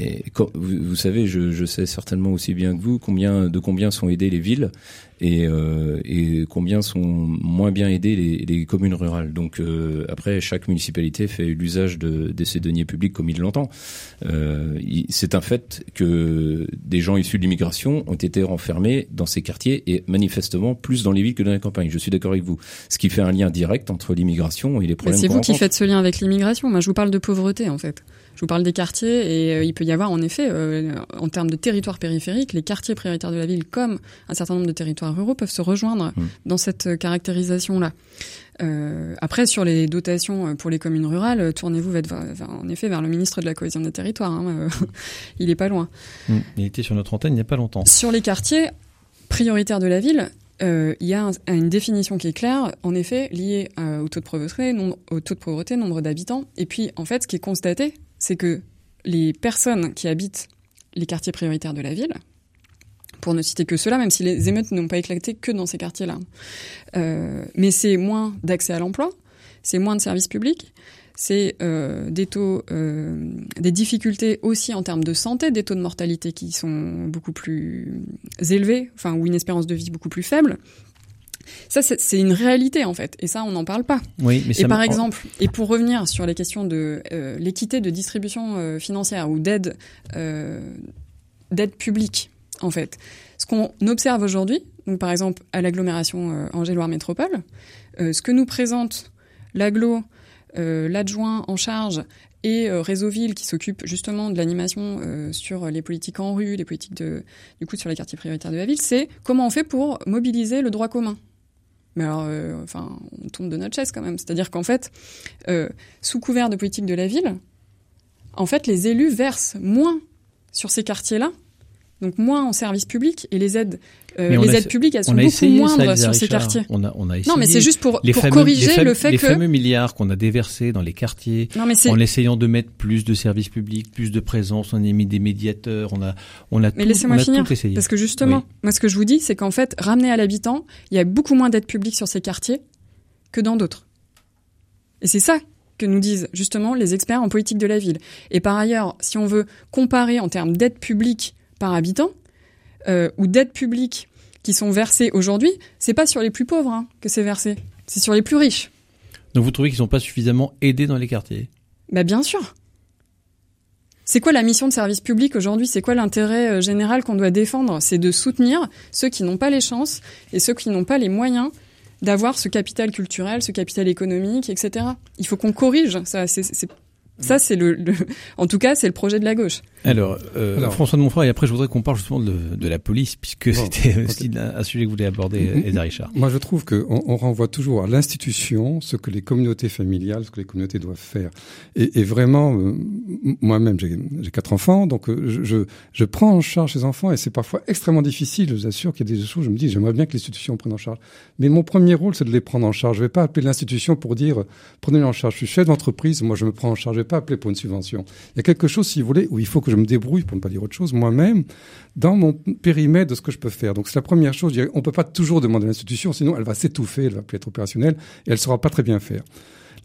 Et quand- vous, vous savez, je, je sais certainement aussi bien que vous combien de combien sont aidées les villes et, euh, et combien sont moins bien aidées les, les communes rurales. Donc euh, après, chaque municipalité fait l'usage de, de ses deniers publics comme il l'entend. Euh, C'est un fait que des gens issus de l'immigration ont été renfermés dans ces quartiers et manifestement plus dans les villes que dans les campagnes. Je suis d'accord avec vous. Ce qui fait un lien direct entre l'immigration et les problèmes c'est vous qui faites ce lien avec l'immigration. Moi, je vous parle de pauvreté, en fait. Je vous parle des quartiers et euh, il peut y avoir, en effet, euh, en termes de territoire périphérique, les quartiers prioritaires de la ville, comme un certain nombre de territoires ruraux, peuvent se rejoindre Mm. dans cette euh, caractérisation-là. Euh, après, sur les dotations pour les communes rurales, tournez-vous en effet vers le ministre de la cohésion des territoires. hein, euh, (laughs) il est pas loin. Mm. Il était sur notre antenne il n'y a pas longtemps. Sur les quartiers prioritaires de la ville, euh, il y a un- une définition qui est claire, en effet, liée euh, au taux de pauvreté, nombre, au taux de pauvreté, nombre d'habitants. Et puis, en fait, ce qui est constaté, c'est que les personnes qui habitent les quartiers prioritaires de la ville, pour ne citer que cela, même si les émeutes n'ont pas éclaté que dans ces quartiers-là. Euh, mais c'est moins d'accès à l'emploi, c'est moins de services publics, c'est euh, des taux, euh, des difficultés aussi en termes de santé, des taux de mortalité qui sont beaucoup plus élevés, enfin ou une espérance de vie beaucoup plus faible. Ça, c'est une réalité en fait, et ça, on n'en parle pas. Oui, mais et par exemple, et pour revenir sur les questions de euh, l'équité de distribution euh, financière ou d'aide euh, d'aide publique, en fait, ce qu'on observe aujourd'hui, donc par exemple à l'agglomération Angers-Loire Métropole, ce que nous présente l'aglo, l'adjoint en charge et Réseau Ville qui s'occupe justement de l'animation sur les politiques en rue, les politiques de, du coup sur les quartiers prioritaires de la ville, c'est comment on fait pour mobiliser le droit commun. Mais alors, euh, enfin, on tombe de notre chaise quand même. C'est-à-dire qu'en fait, euh, sous couvert de politique de la ville, en fait, les élus versent moins sur ces quartiers-là, donc moins en services publics, et les aides, euh, les aides publiques, elles sont beaucoup moindres sur ces quartiers. On a, on a essayé. Non, mais c'est juste pour, pour corriger le fait les que les fameux milliards qu'on a déversés dans les quartiers, non, mais en essayant de mettre plus de services publics, plus de présence, on a mis des médiateurs, on a, on a mais tout, laissez-moi finir, essayé. parce que justement, moi, ce que je vous dis, c'est qu'en fait, ramener à l'habitant, il y a beaucoup moins d'aides publiques sur ces quartiers que dans d'autres. Et c'est ça que nous disent justement les experts en politique de la ville. Et par ailleurs, si on veut comparer en termes d'aide publique par habitant, euh, ou d'aides publiques qui sont versées aujourd'hui, c'est pas sur les plus pauvres hein, que c'est versé, c'est sur les plus riches. Donc vous trouvez qu'ils sont pas suffisamment aidés dans les quartiers? Bah bien sûr. C'est quoi la mission de service public aujourd'hui? C'est quoi l'intérêt euh, général qu'on doit défendre? C'est de soutenir ceux qui n'ont pas les chances et ceux qui n'ont pas les moyens d'avoir ce capital culturel, ce capital économique, etc. Il faut qu'on corrige ça. C'est ça, c'est le, le, en tout cas, c'est le projet de la gauche. Alors, euh, Alors, François de Montfort, et après, je voudrais qu'on parle justement de, de, la police, puisque bon, c'était aussi okay. un sujet que vous voulez aborder, Eda Richard. Moi, je trouve qu'on on renvoie toujours à l'institution, ce que les communautés familiales, ce que les communautés doivent faire. Et, et vraiment, euh, moi-même, j'ai quatre enfants, donc euh, je, je, je, prends en charge ces enfants, et c'est parfois extrêmement difficile. Je vous assure qu'il y a des choses, je me dis, j'aimerais bien que l'institution prenne en charge. Mais mon premier rôle, c'est de les prendre en charge. Je vais pas appeler l'institution pour dire, prenez-les en charge. Je suis chef d'entreprise, moi, je me prends en charge pas appeler pour une subvention. Il y a quelque chose, si vous voulez, où il faut que je me débrouille, pour ne pas dire autre chose, moi-même, dans mon périmètre de ce que je peux faire. Donc c'est la première chose. On ne peut pas toujours demander à l'institution, sinon elle va s'étouffer, elle va plus être opérationnelle et elle ne saura pas très bien faire.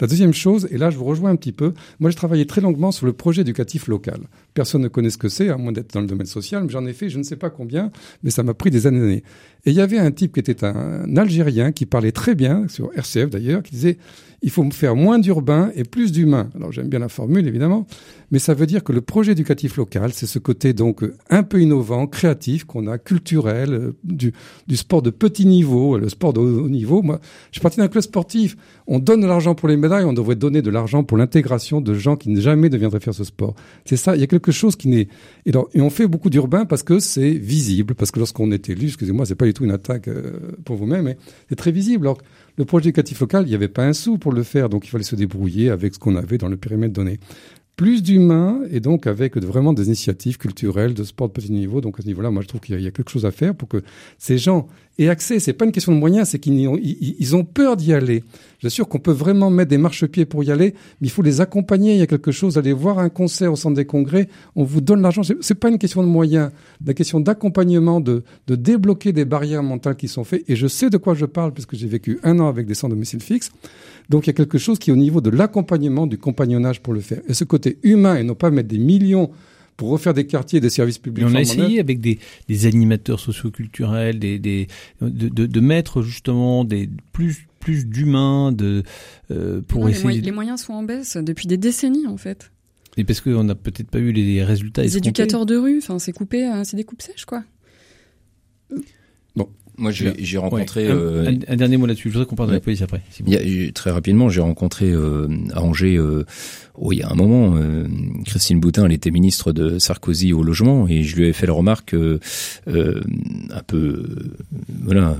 La deuxième chose, et là je vous rejoins un petit peu, moi j'ai travaillé très longuement sur le projet éducatif local. Personne ne connaît ce que c'est, à moins d'être dans le domaine social, mais j'en ai fait je ne sais pas combien, mais ça m'a pris des années. Et il y avait un type qui était un Algérien qui parlait très bien, sur RCF d'ailleurs, qui disait il faut faire moins d'urbain et plus d'humain. Alors j'aime bien la formule évidemment, mais ça veut dire que le projet éducatif local, c'est ce côté donc un peu innovant, créatif qu'on a, culturel, du, du sport de petit niveau, le sport de haut niveau. Moi, je suis parti d'un club sportif. On donne de l'argent pour les médailles, on devrait donner de l'argent pour l'intégration de gens qui jamais ne viendraient faire ce sport. C'est ça. Il y a quelque chose qui n'est. Et, et on fait beaucoup d'urbain parce que c'est visible, parce que lorsqu'on est élu, excusez-moi, c'est pas tout une attaque pour vous-même, mais c'est très visible. Alors, le projet éducatif local, il n'y avait pas un sou pour le faire, donc il fallait se débrouiller avec ce qu'on avait dans le périmètre donné. Plus d'humains et donc avec vraiment des initiatives culturelles, de sport de petit niveau. Donc à ce niveau-là, moi je trouve qu'il y, a quelque chose à faire pour que ces gens aient accès. C'est pas une question de moyens, c'est qu'ils ont, peur d'y aller. J'assure qu'on peut vraiment mettre des marchepieds pour y aller, mais il faut les accompagner. Il y a quelque chose. Aller voir un concert au centre des congrès, on vous donne l'argent. C'est pas une question de moyens, la question d'accompagnement, de, débloquer des barrières mentales qui sont faites. Et je sais de quoi je parle puisque j'ai vécu un an avec des de domicile fixe. Donc il y a quelque chose qui est au niveau de l'accompagnement, du compagnonnage pour le faire. Et ce côté humain et non pas mettre des millions pour refaire des quartiers, des services publics. Mais on a essayé avec des, des animateurs socioculturels, des, des, de, de, de mettre justement des plus plus d'humains, de euh, pour non, essayer. Les, moyens, les moyens sont en baisse depuis des décennies en fait. Et parce qu'on n'a peut-être pas eu les résultats. Les éducateurs de rue, enfin c'est coupé, c'est des coupes sèches quoi. Bon, moi, j'ai rencontré. Ouais. Euh, un, un, dernier mot là-dessus. Je voudrais qu'on parle de la police après. Y a, très rapidement, j'ai rencontré euh, à Angers, euh, oh, il y a un moment, euh, Christine Boutin, elle était ministre de Sarkozy au logement, et je lui ai fait la remarque euh, un peu, voilà,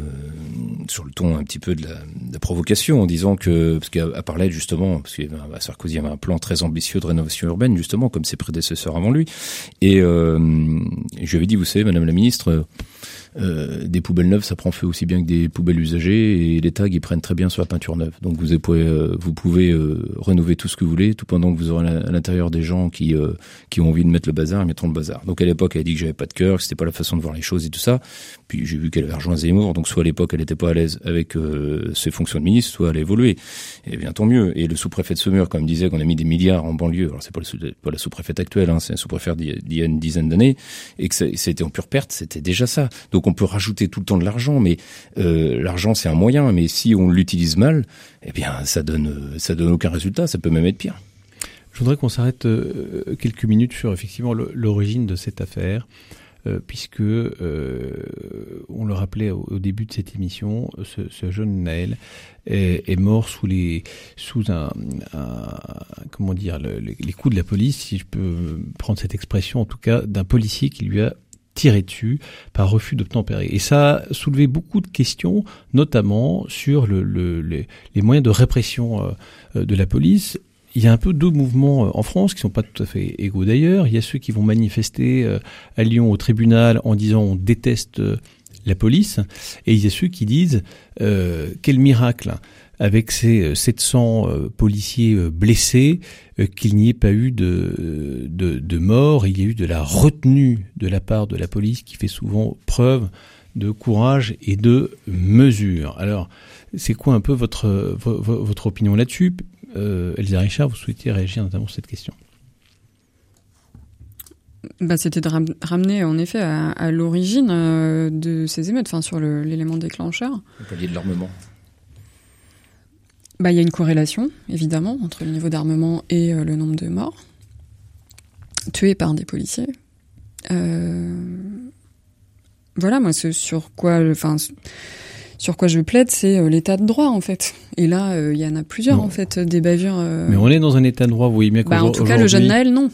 sur le ton un petit peu de la, de la, provocation, en disant que parce qu'elle parlait justement, parce que Sarkozy avait un plan très ambitieux de rénovation urbaine, justement, comme ses prédécesseurs avant lui, et je lui avais dit, vous savez, Madame la ministre euh, des poubelles neuves, ça prend feu aussi bien que des poubelles usagées, et les tags, ils prennent très bien sur la peinture neuve. Donc vous pouvez, euh, vous pouvez euh, rénover tout ce que vous voulez, tout pendant que vous aurez à l'intérieur des gens qui qui ont envie de mettre le bazar, ils mettront le bazar. Donc à l'époque, elle a dit que j'avais pas de cœur, que c'était pas la façon de voir les choses et tout ça. Puis j'ai vu qu'elle avait rejoint Zemmour, donc soit à l'époque elle n'était pas à l'aise avec ses fonctions de ministre, soit elle a évolué. Et bien tant mieux. Et le sous-préfet de Semur, comme disait, qu'on a mis des milliards en banlieue. Alors c'est pas, pas la sous-préfète actuelle, hein, c'est un sous-préfet d'il y a une dizaine d'années, et que c'était en pure perte, c'était déjà ça. Donc on peut rajouter tout le temps de l'argent, mais euh, l'argent c'est un moyen. Mais si on l'utilise mal, eh bien ça donne ça donne aucun résultat. Ça peut même être pire. Je voudrais qu'on s'arrête euh, quelques minutes sur effectivement l'origine de cette affaire. Euh, puisque euh, on le rappelait au, début de cette émission, ce, jeune Naël est, mort sous les sous un, comment dire le, les coups de la police, si je peux prendre cette expression, en tout cas d'un policier qui lui a tiré dessus par refus d'obtempérer. Et ça a soulevé beaucoup de questions, notamment sur le, le, les, les, moyens de répression euh, de la police il y a un peu deux mouvements euh, en France qui sont pas tout à fait égaux d'ailleurs. Il y a ceux qui vont manifester euh, à Lyon au tribunal en disant on déteste euh, la police, et il y a ceux qui disent quel miracle avec ces 700 policiers blessés qu'il n'y ait pas eu de, de, de mort, il y a eu de la retenue de la part de la police qui fait souvent preuve de courage et de mesure. Alors, c'est quoi un peu votre, votre opinion là-dessus? Euh, Elisa Richard, vous souhaitiez réagir notamment sur cette question? Bah, C'était de ramener en effet à, l'origine euh, de ces émeutes, enfin sur l'élément déclencheur. Vous parliez de l'armement. Bah, il y a une corrélation, évidemment, entre le niveau d'armement et euh, le nombre de morts tués par des policiers. Euh, voilà, moi, ce sur quoi, enfin, sur quoi je plaide, c'est euh, l'état de droit en fait. Et là, euh, il y en a plusieurs en fait des bavures. Mais on est dans un état de droit, vous voyez bien bah, En tout cas, le jeune Naël, non.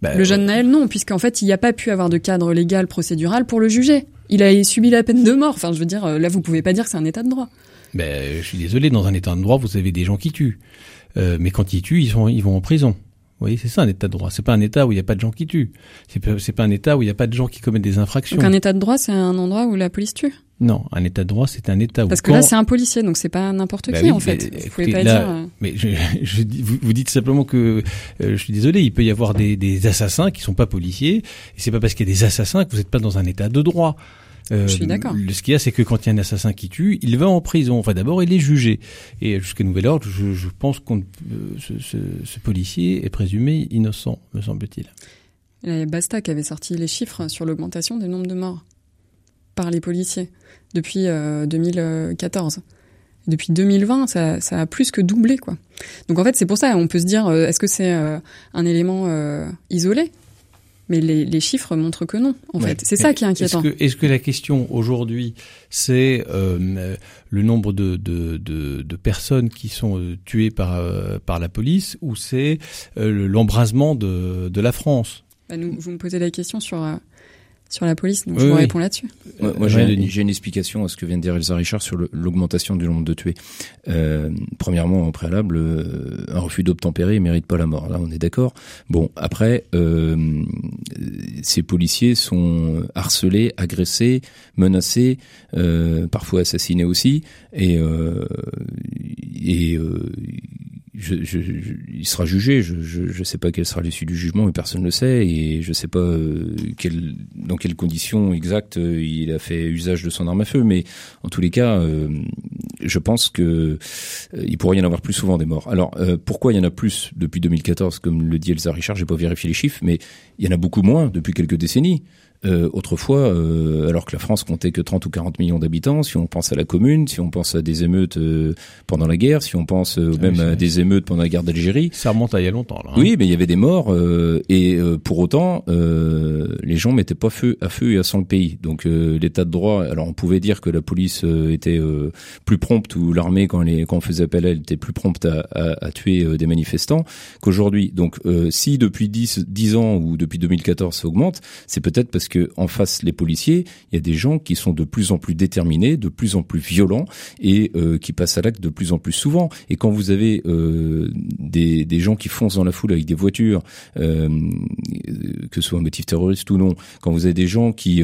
Bah, le jeune Naël, non, puisqu'en fait, il n'y a pas pu avoir de cadre légal procédural pour le juger. Il a subi la peine de mort. Enfin, je veux dire, là, vous pouvez pas dire que c'est un état de droit. Ben, je suis désolé, dans un état de droit, vous avez des gens qui tuent. mais quand ils tuent, ils, sont, ils vont en prison. Vous voyez, c'est ça un état de droit. C'est pas un état où il n'y a pas de gens qui tuent. C'est pas, pas un état où il n'y a pas de gens qui commettent des infractions. Donc un état de droit, c'est un endroit où la police tue? Non, un état de droit, c'est un état où. Parce que là, c'est un policier, donc c'est pas n'importe bah qui en fait. Vous pouvez pas dire. Euh. Mais je, (laughs) je, vous, vous, dites simplement que euh, je suis désolé, il peut y avoir des, des assassins qui sont pas policiers, et c'est pas parce qu'il y a des assassins que vous n'êtes pas dans un état de droit. Euh, je suis d'accord. Ce qu'il y a, c'est que quand il y a un assassin qui tue, il va en prison. Enfin, d'abord, il est jugé. Et jusqu'à nouvel ordre, je, je pense que ce, ce, ce, policier est présumé innocent, me semble-t-il. Basta qui avait sorti les chiffres sur l'augmentation du nombre de morts par les policiers depuis 2014. Euh, depuis 2020, ça, ça, a plus que doublé, quoi. Donc en fait, c'est pour ça, on peut se dire, euh, est-ce que c'est euh, un élément isolé? Mais les, les, chiffres montrent que non, en fait. C'est ça qui est inquiétant. Est-ce que, est que, la question aujourd'hui, c'est euh, le nombre de, de, de, de, personnes qui sont tuées par, par la police ou c'est l'embrasement de, de la France? Bah nous, Vous me posez la question sur sur la police, donc je vous réponds là-dessus. moi, j'ai une explication à ce que vient de dire Elsa Richard sur l'augmentation du nombre de tués. Euh, premièrement, en préalable, euh, un refus d'obtempérer mérite pas la mort. Là, on est d'accord. Bon, après, euh, ces policiers sont harcelés, agressés, menacés, euh, parfois assassinés aussi, et, euh, et je, il sera jugé. Je ne sais pas quelle sera l'issue du jugement, mais personne ne le sait. Et je ne sais pas euh, dans quelles conditions exactes euh, il a fait usage de son arme à feu. Mais en tous les cas, euh, je pense que il pourrait y en avoir plus souvent des morts. Alors pourquoi il y en a plus depuis 2014, comme le dit Elsa Richard? J'ai pas vérifié les chiffres, mais il y en a beaucoup moins depuis quelques décennies. Euh, autrefois, euh, alors que la France comptait que 30 ou 40 millions d'habitants, si on pense à la commune, si on pense à des émeutes euh, pendant la guerre, si on pense ah même à des émeutes pendant la guerre d'Algérie. Ça remonte à il y a longtemps. Là, hein. Oui, mais il y avait des morts et pour autant, les gens mettaient pas feu à feu et à sang le pays. Donc l'état de droit, alors on pouvait dire que la police était plus prompte ou l'armée quand, les, quand on faisait appel à elle était plus prompte à, à, à tuer des manifestants qu'aujourd'hui. Donc si depuis 10, 10 ans ou depuis 2014 ça augmente, c'est peut-être parce que en face les policiers, il y a des gens qui sont de plus en plus déterminés, de plus en plus violents et euh, qui passent à l'acte de plus en plus souvent. Et quand vous avez euh, des, gens qui foncent dans la foule avec des voitures, euh, que ce soit un motif terroriste ou non, quand vous avez des gens qui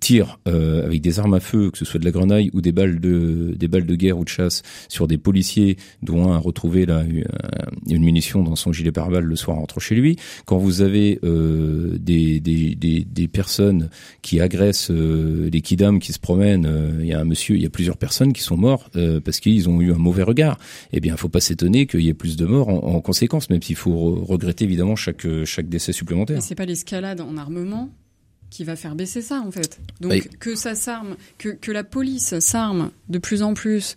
tirent avec des armes à feu, que ce soit de la grenaille ou des balles de guerre ou de chasse sur des policiers, dont un a retrouvé une munition dans son gilet pare-balles le soir en rentrant chez lui, quand vous avez des, des, personnes qui agressent euh, les kidams qui se promènent, euh, il y a un monsieur, il y a plusieurs personnes qui sont morts euh, parce qu'ils ont eu un mauvais regard. Eh bien, il faut pas s'étonner qu'il y ait plus de morts en, en conséquence, même s'il faut regretter évidemment chaque chaque décès supplémentaire. Mais c'est pas l'escalade en armement qui va faire baisser ça en fait. Donc oui. que ça s'arme, que, que la police s'arme de plus en plus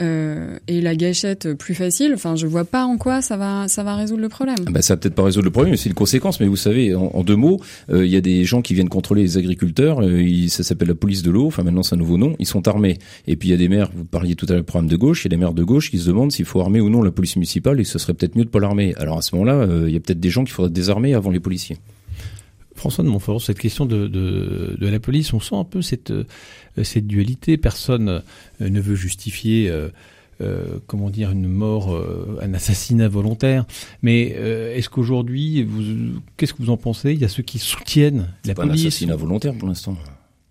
euh, et la gâchette plus facile, enfin, je vois pas en quoi ça va, ça va résoudre le problème. Ah bah, ça va peut-être pas résoudre le problème, mais c'est une conséquence. Mais vous savez, en, deux mots, il euh, y a des gens qui viennent contrôler les agriculteurs. Euh, il, ça s'appelle la police de l'eau. Enfin, maintenant, c'est un nouveau nom. Ils sont armés. Et puis, il y a des maires. Vous parliez tout à l'heure du programme de gauche. Il y a des maires de gauche qui se demandent s'il faut armer ou non la police municipale. Et ce serait peut-être mieux de pas l'armer. Alors à ce moment-là, il y a peut-être des gens qu'il faudrait désarmer avant les policiers. François de Montfort, cette question de, de, de, la police, on sent un peu cette, cette dualité. Personne ne veut justifier euh, euh, comment dire, une mort, euh, un assassinat volontaire. Mais euh, est-ce qu'aujourd'hui, vous, qu'est-ce que vous en pensez? Il y a ceux qui soutiennent la pas police. un assassinat volontaire pour l'instant.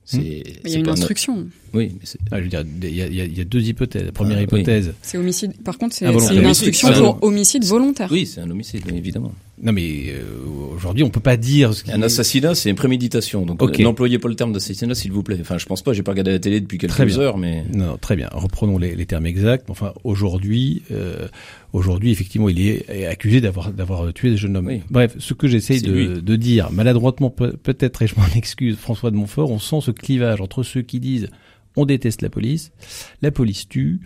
C'est, il y a une instruction. Un... Oui, mais. Ah, je veux dire, il y, a, il y a deux hypothèses. La première ah, hypothèse, oui. c'est homicide. Par contre, c'est, c'est une instruction ah, pour homicide volontaire. Oui, c'est un homicide, évidemment. Non, mais euh, aujourd'hui, on peut pas dire. Ce. Un assassinat, c'est une préméditation. Donc, okay. n'employez pas le terme d'assassinat, s'il vous plaît. Enfin, je pense pas. J'ai pas regardé la télé depuis quelques très bien. heures, mais non, très bien. Reprenons les, les termes exacts. Enfin, aujourd'hui, euh, aujourd'hui, effectivement, il est accusé d'avoir d'avoir tué des jeunes hommes. Oui. Bref, ce que j'essaye de, de, dire, maladroitement peut-être, et je m'en (laughs) excuse, François de Montfort, on sent ce clivage entre ceux qui disent on déteste la police, la police tue,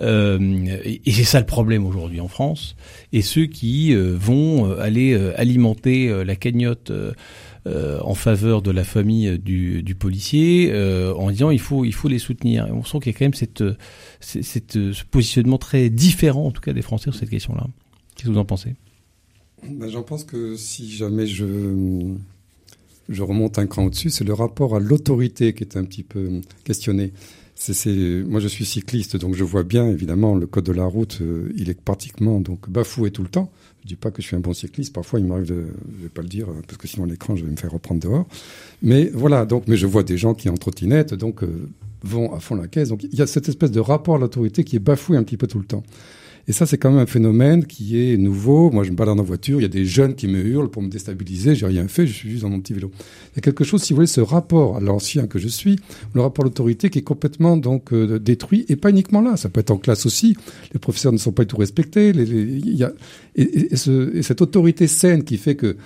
euh, et, c'est ça le problème aujourd'hui en France, et ceux qui euh, vont aller euh, alimenter euh, la cagnotte euh, en faveur de la famille du, du policier en disant il faut il faut les soutenir. Et on sent qu'il y a quand même cette, cette, cette, ce positionnement très différent en tout cas des Français sur cette question-là. Qu'est-ce que vous en pensez? Ben, J'en pense que si jamais je je remonte un cran au-dessus, c'est le rapport à l'autorité qui est un petit peu questionné. C'est, c'est, moi, je suis cycliste, donc je vois bien, évidemment, le code de la route, euh, il est pratiquement donc bafoué tout le temps. Je dis pas que je suis un bon cycliste. Parfois, il m'arrive de, je vais pas le dire parce que sinon l'écran, je vais me faire reprendre dehors. Mais voilà, donc, mais je vois des gens qui en trottinette, donc euh, vont à fond la caisse. Donc, il y a cette espèce de rapport à l'autorité qui est bafoué un petit peu tout le temps. Et ça, c'est quand même un phénomène qui est nouveau. Moi, je me balade en voiture, il y a des jeunes qui me hurlent pour me déstabiliser. J'ai rien fait, je suis juste dans mon petit vélo. Il y a quelque chose, si vous voulez, ce rapport à l'ancien que je suis, le rapport à l'autorité qui est complètement donc euh, détruit, et pas uniquement là. Ça peut être en classe aussi. Les professeurs ne sont pas du tout respectés. Les, y a, et, ce, et cette autorité saine qui fait que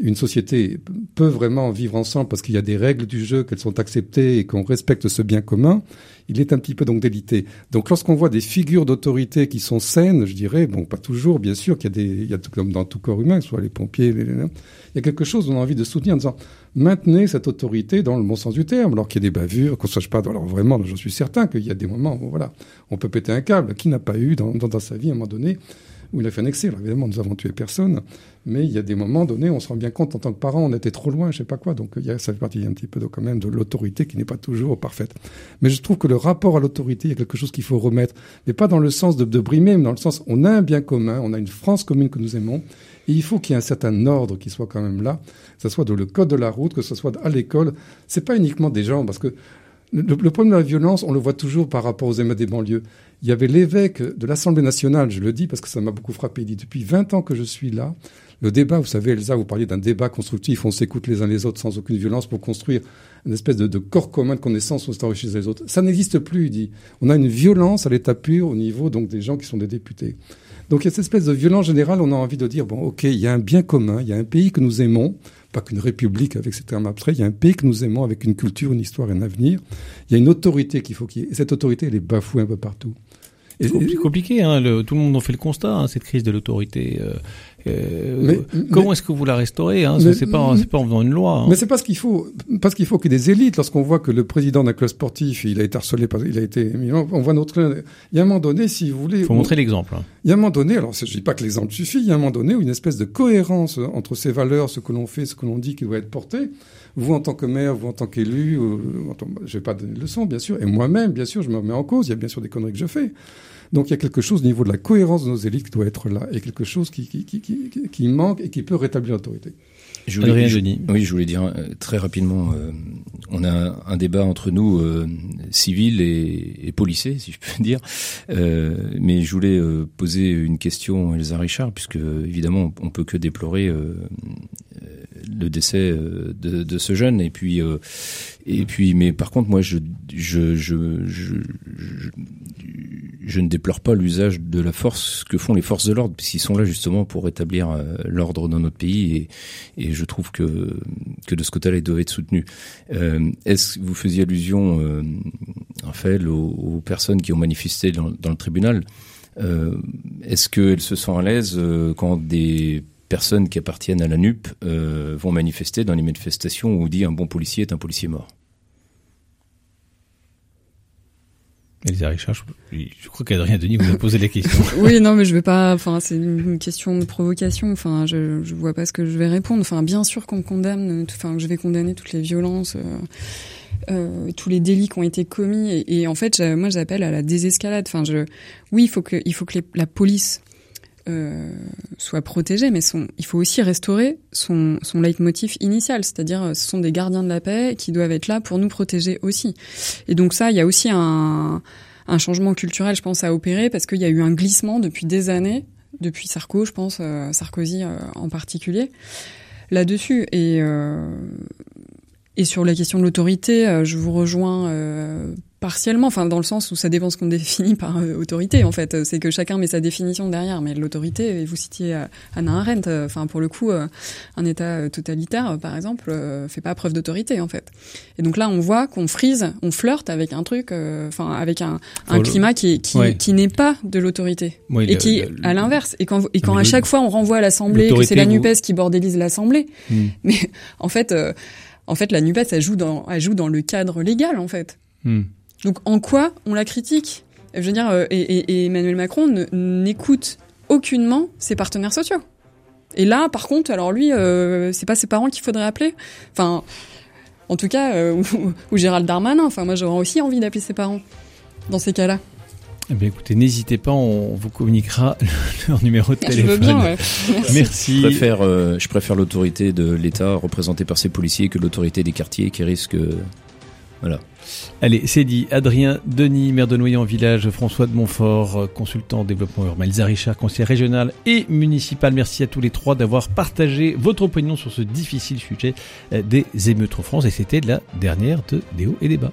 une société peut vraiment vivre ensemble parce qu'il y a des règles du jeu, qu'elles sont acceptées et qu'on respecte ce bien commun, il est un petit peu donc délité. Donc lorsqu'on voit des figures d'autorité qui sont saines, je dirais, bon, pas toujours, bien sûr, qu'il y a des, il y a comme dans tout corps humain, soit les pompiers, les, les, il y a quelque chose qu'on a envie de soutenir en disant, maintenez cette autorité dans le bon sens du terme, alors qu'il y a des bavures, qu'on ne sache pas, alors vraiment, je suis certain qu'il y a des moments où, voilà, on peut péter un câble, qui n'a pas eu dans, dans, dans sa vie à un moment donné, où il a fait un excès. Alors évidemment, nous avons tué personne, mais il y a des moments donnés, on se rend bien compte en tant que parent, on était trop loin, je sais pas quoi. Donc il y a, ça fait partie un petit peu de, quand même de l'autorité qui n'est pas toujours parfaite. Mais je trouve que le rapport à l'autorité, il y a quelque chose qu'il faut remettre, mais pas dans le sens de, brimer, mais dans le sens, on a un bien commun, on a une France commune que nous aimons, et il faut qu'il y ait un certain ordre qui soit quand même là, que ce soit dans le code de la route, que ce soit à l'école. C'est pas uniquement des gens, parce que le, le, problème de la violence, on le voit toujours par rapport aux émeutes des banlieues. Il y avait l'évêque de l'Assemblée nationale, je le dis parce que ça m'a beaucoup frappé, il dit depuis 20 ans que je suis là, le débat, vous savez, Elsa, vous parliez d'un débat constructif, on s'écoute les uns les autres sans aucune violence pour construire une espèce de, de corps commun de connaissances, on s'enrichit les autres. Ça n'existe plus, il dit. On a une violence à l'état pur au niveau donc des gens qui sont des députés. Donc il y a cette espèce de violence générale, on a envie de dire, bon, ok, il y a un bien commun, il y a un pays que nous aimons, pas qu'une république avec ces termes abstraits, il y a un pays que nous aimons avec une culture, une histoire et un avenir. Il y a une autorité qu'il faut qu'il y ait. Et cette autorité, elle est bafouée un peu partout. C'est compliqué, hein, le, tout le monde en fait le constat, hein, cette crise de l'autorité. Euh, Euh, comment est-ce que vous la restaurez hein? C'est pas, c'est pas en faisant une loi. Hein. Mais c'est parce qu'il faut, parce qu'il faut qu'il y ait des élites. Lorsqu'on voit que le président d'un club sportif, il a été harcelé, il a été, on voit notre. Il y a un moment donné, si vous voulez. Il faut montrer l'exemple. Hein. Il y a un moment donné, alors je dis pas que l'exemple suffit. Il y a un moment donné où une espèce de cohérence entre ces valeurs, ce que l'on fait, ce que l'on dit qui doit être porté. Vous en tant que maire, vous en tant qu'élu, je vais pas donner de leçons, bien sûr, et moi-même, bien sûr, je me remets en cause. Il y a bien sûr des conneries que je fais. Donc il y a quelque chose au niveau de la cohérence de nos élites qui doit être là, et quelque chose qui, qui, qui, qui manque et qui peut rétablir l'autorité. Je voulais, je, oui, je voulais dire euh, très rapidement, euh, on a un débat entre nous, euh, civils et, et policiers, si je peux (laughs) dire. Euh, mais je voulais euh, poser une question à Elsa Richard, puisque évidemment, on peut que déplorer le décès de, de, ce jeune. Et puis, et puis, mais par contre, moi, je, je, je, je, je ne déplore pas l'usage de la force que font les forces de l'ordre, puisqu'ils sont là justement pour rétablir euh, l'ordre dans notre pays, et, je trouve que, de ce côté-là, ils doivent être soutenus. Euh, Est-ce que vous faisiez allusion, euh, Raphaël, aux, personnes qui ont manifesté dans, le tribunal? Euh, Est-ce qu'elles se sentent à l'aise quand des personnes qui appartiennent à la NUP vont manifester dans les manifestations où on dit un bon policier est un policier mort? Elisa Richard, je, je crois qu'Adrien Denis vous a posé la question. (laughs) oui, non, mais je vais pas. Enfin, c'est une question de provocation. Enfin, je, je vois pas ce que je vais répondre. Enfin, bien sûr qu'on condamne. Enfin, que je vais condamner toutes les violences. Euh, euh, tous les délits qui ont été commis et, en fait moi j'appelle à la désescalade enfin je oui il faut que il faut que la police euh, soit protégé, mais il faut aussi restaurer son, son leitmotiv initial, c'est-à-dire euh, ce sont des gardiens de la paix qui doivent être là pour nous protéger aussi. Et donc ça, il y a aussi un, changement culturel, je pense, à opérer, parce qu'il y a eu un glissement depuis des années, depuis Sarko, je pense, euh, Sarkozy euh, en particulier, là-dessus. Et, et sur la question de l'autorité, je vous rejoins partiellement, enfin dans le sens où ça dépend ce qu'on (laughs) définit par euh, autorité en fait. C'est que chacun met sa définition derrière, mais l'autorité, vous citiez euh, Anna Arendt, euh, enfin pour le coup, un État totalitaire par exemple fait pas preuve d'autorité en fait. Et donc là on voit qu'on frise, on flirte avec un truc, enfin avec un, un climat qui qui, qui n'est pas de l'autorité et qui à l'inverse. Et quand et quand à chaque fois on renvoie à l'Assemblée que c'est la Nupes qui bordélise l'Assemblée, hmm. (laughs) mais en fait en fait la Nupes elle joue dans elle joue dans le cadre légal en fait. Hmm. Donc en quoi on la critique Je veux dire, euh, et, Emmanuel Macron n'écoute aucunement ses partenaires sociaux. Et là, par contre, alors lui, euh, c'est pas ses parents qu'il faudrait appeler. Enfin, en tout cas, euh, (laughs) ou, Gérald Darmanin. Enfin, moi, j'aurais aussi envie d'appeler ses parents dans ces cas-là. Eh bien, écoutez, n'hésitez pas, on vous communiquera (laughs) leur numéro de téléphone. Je veux bien, ouais. Merci. Je préfère, je préfère l'autorité de l'État représentée par ses policiers que l'autorité des quartiers qui risque, voilà. Allez, c'est dit. Adrien Denis, maire de Noyon-Village, François de Montfort, consultant en développement urbain, Elsa Richard, conseiller régional et municipal. Merci à tous les trois d'avoir partagé votre opinion sur ce difficile sujet des émeutes en France. Et c'était la dernière de Déo et Débat.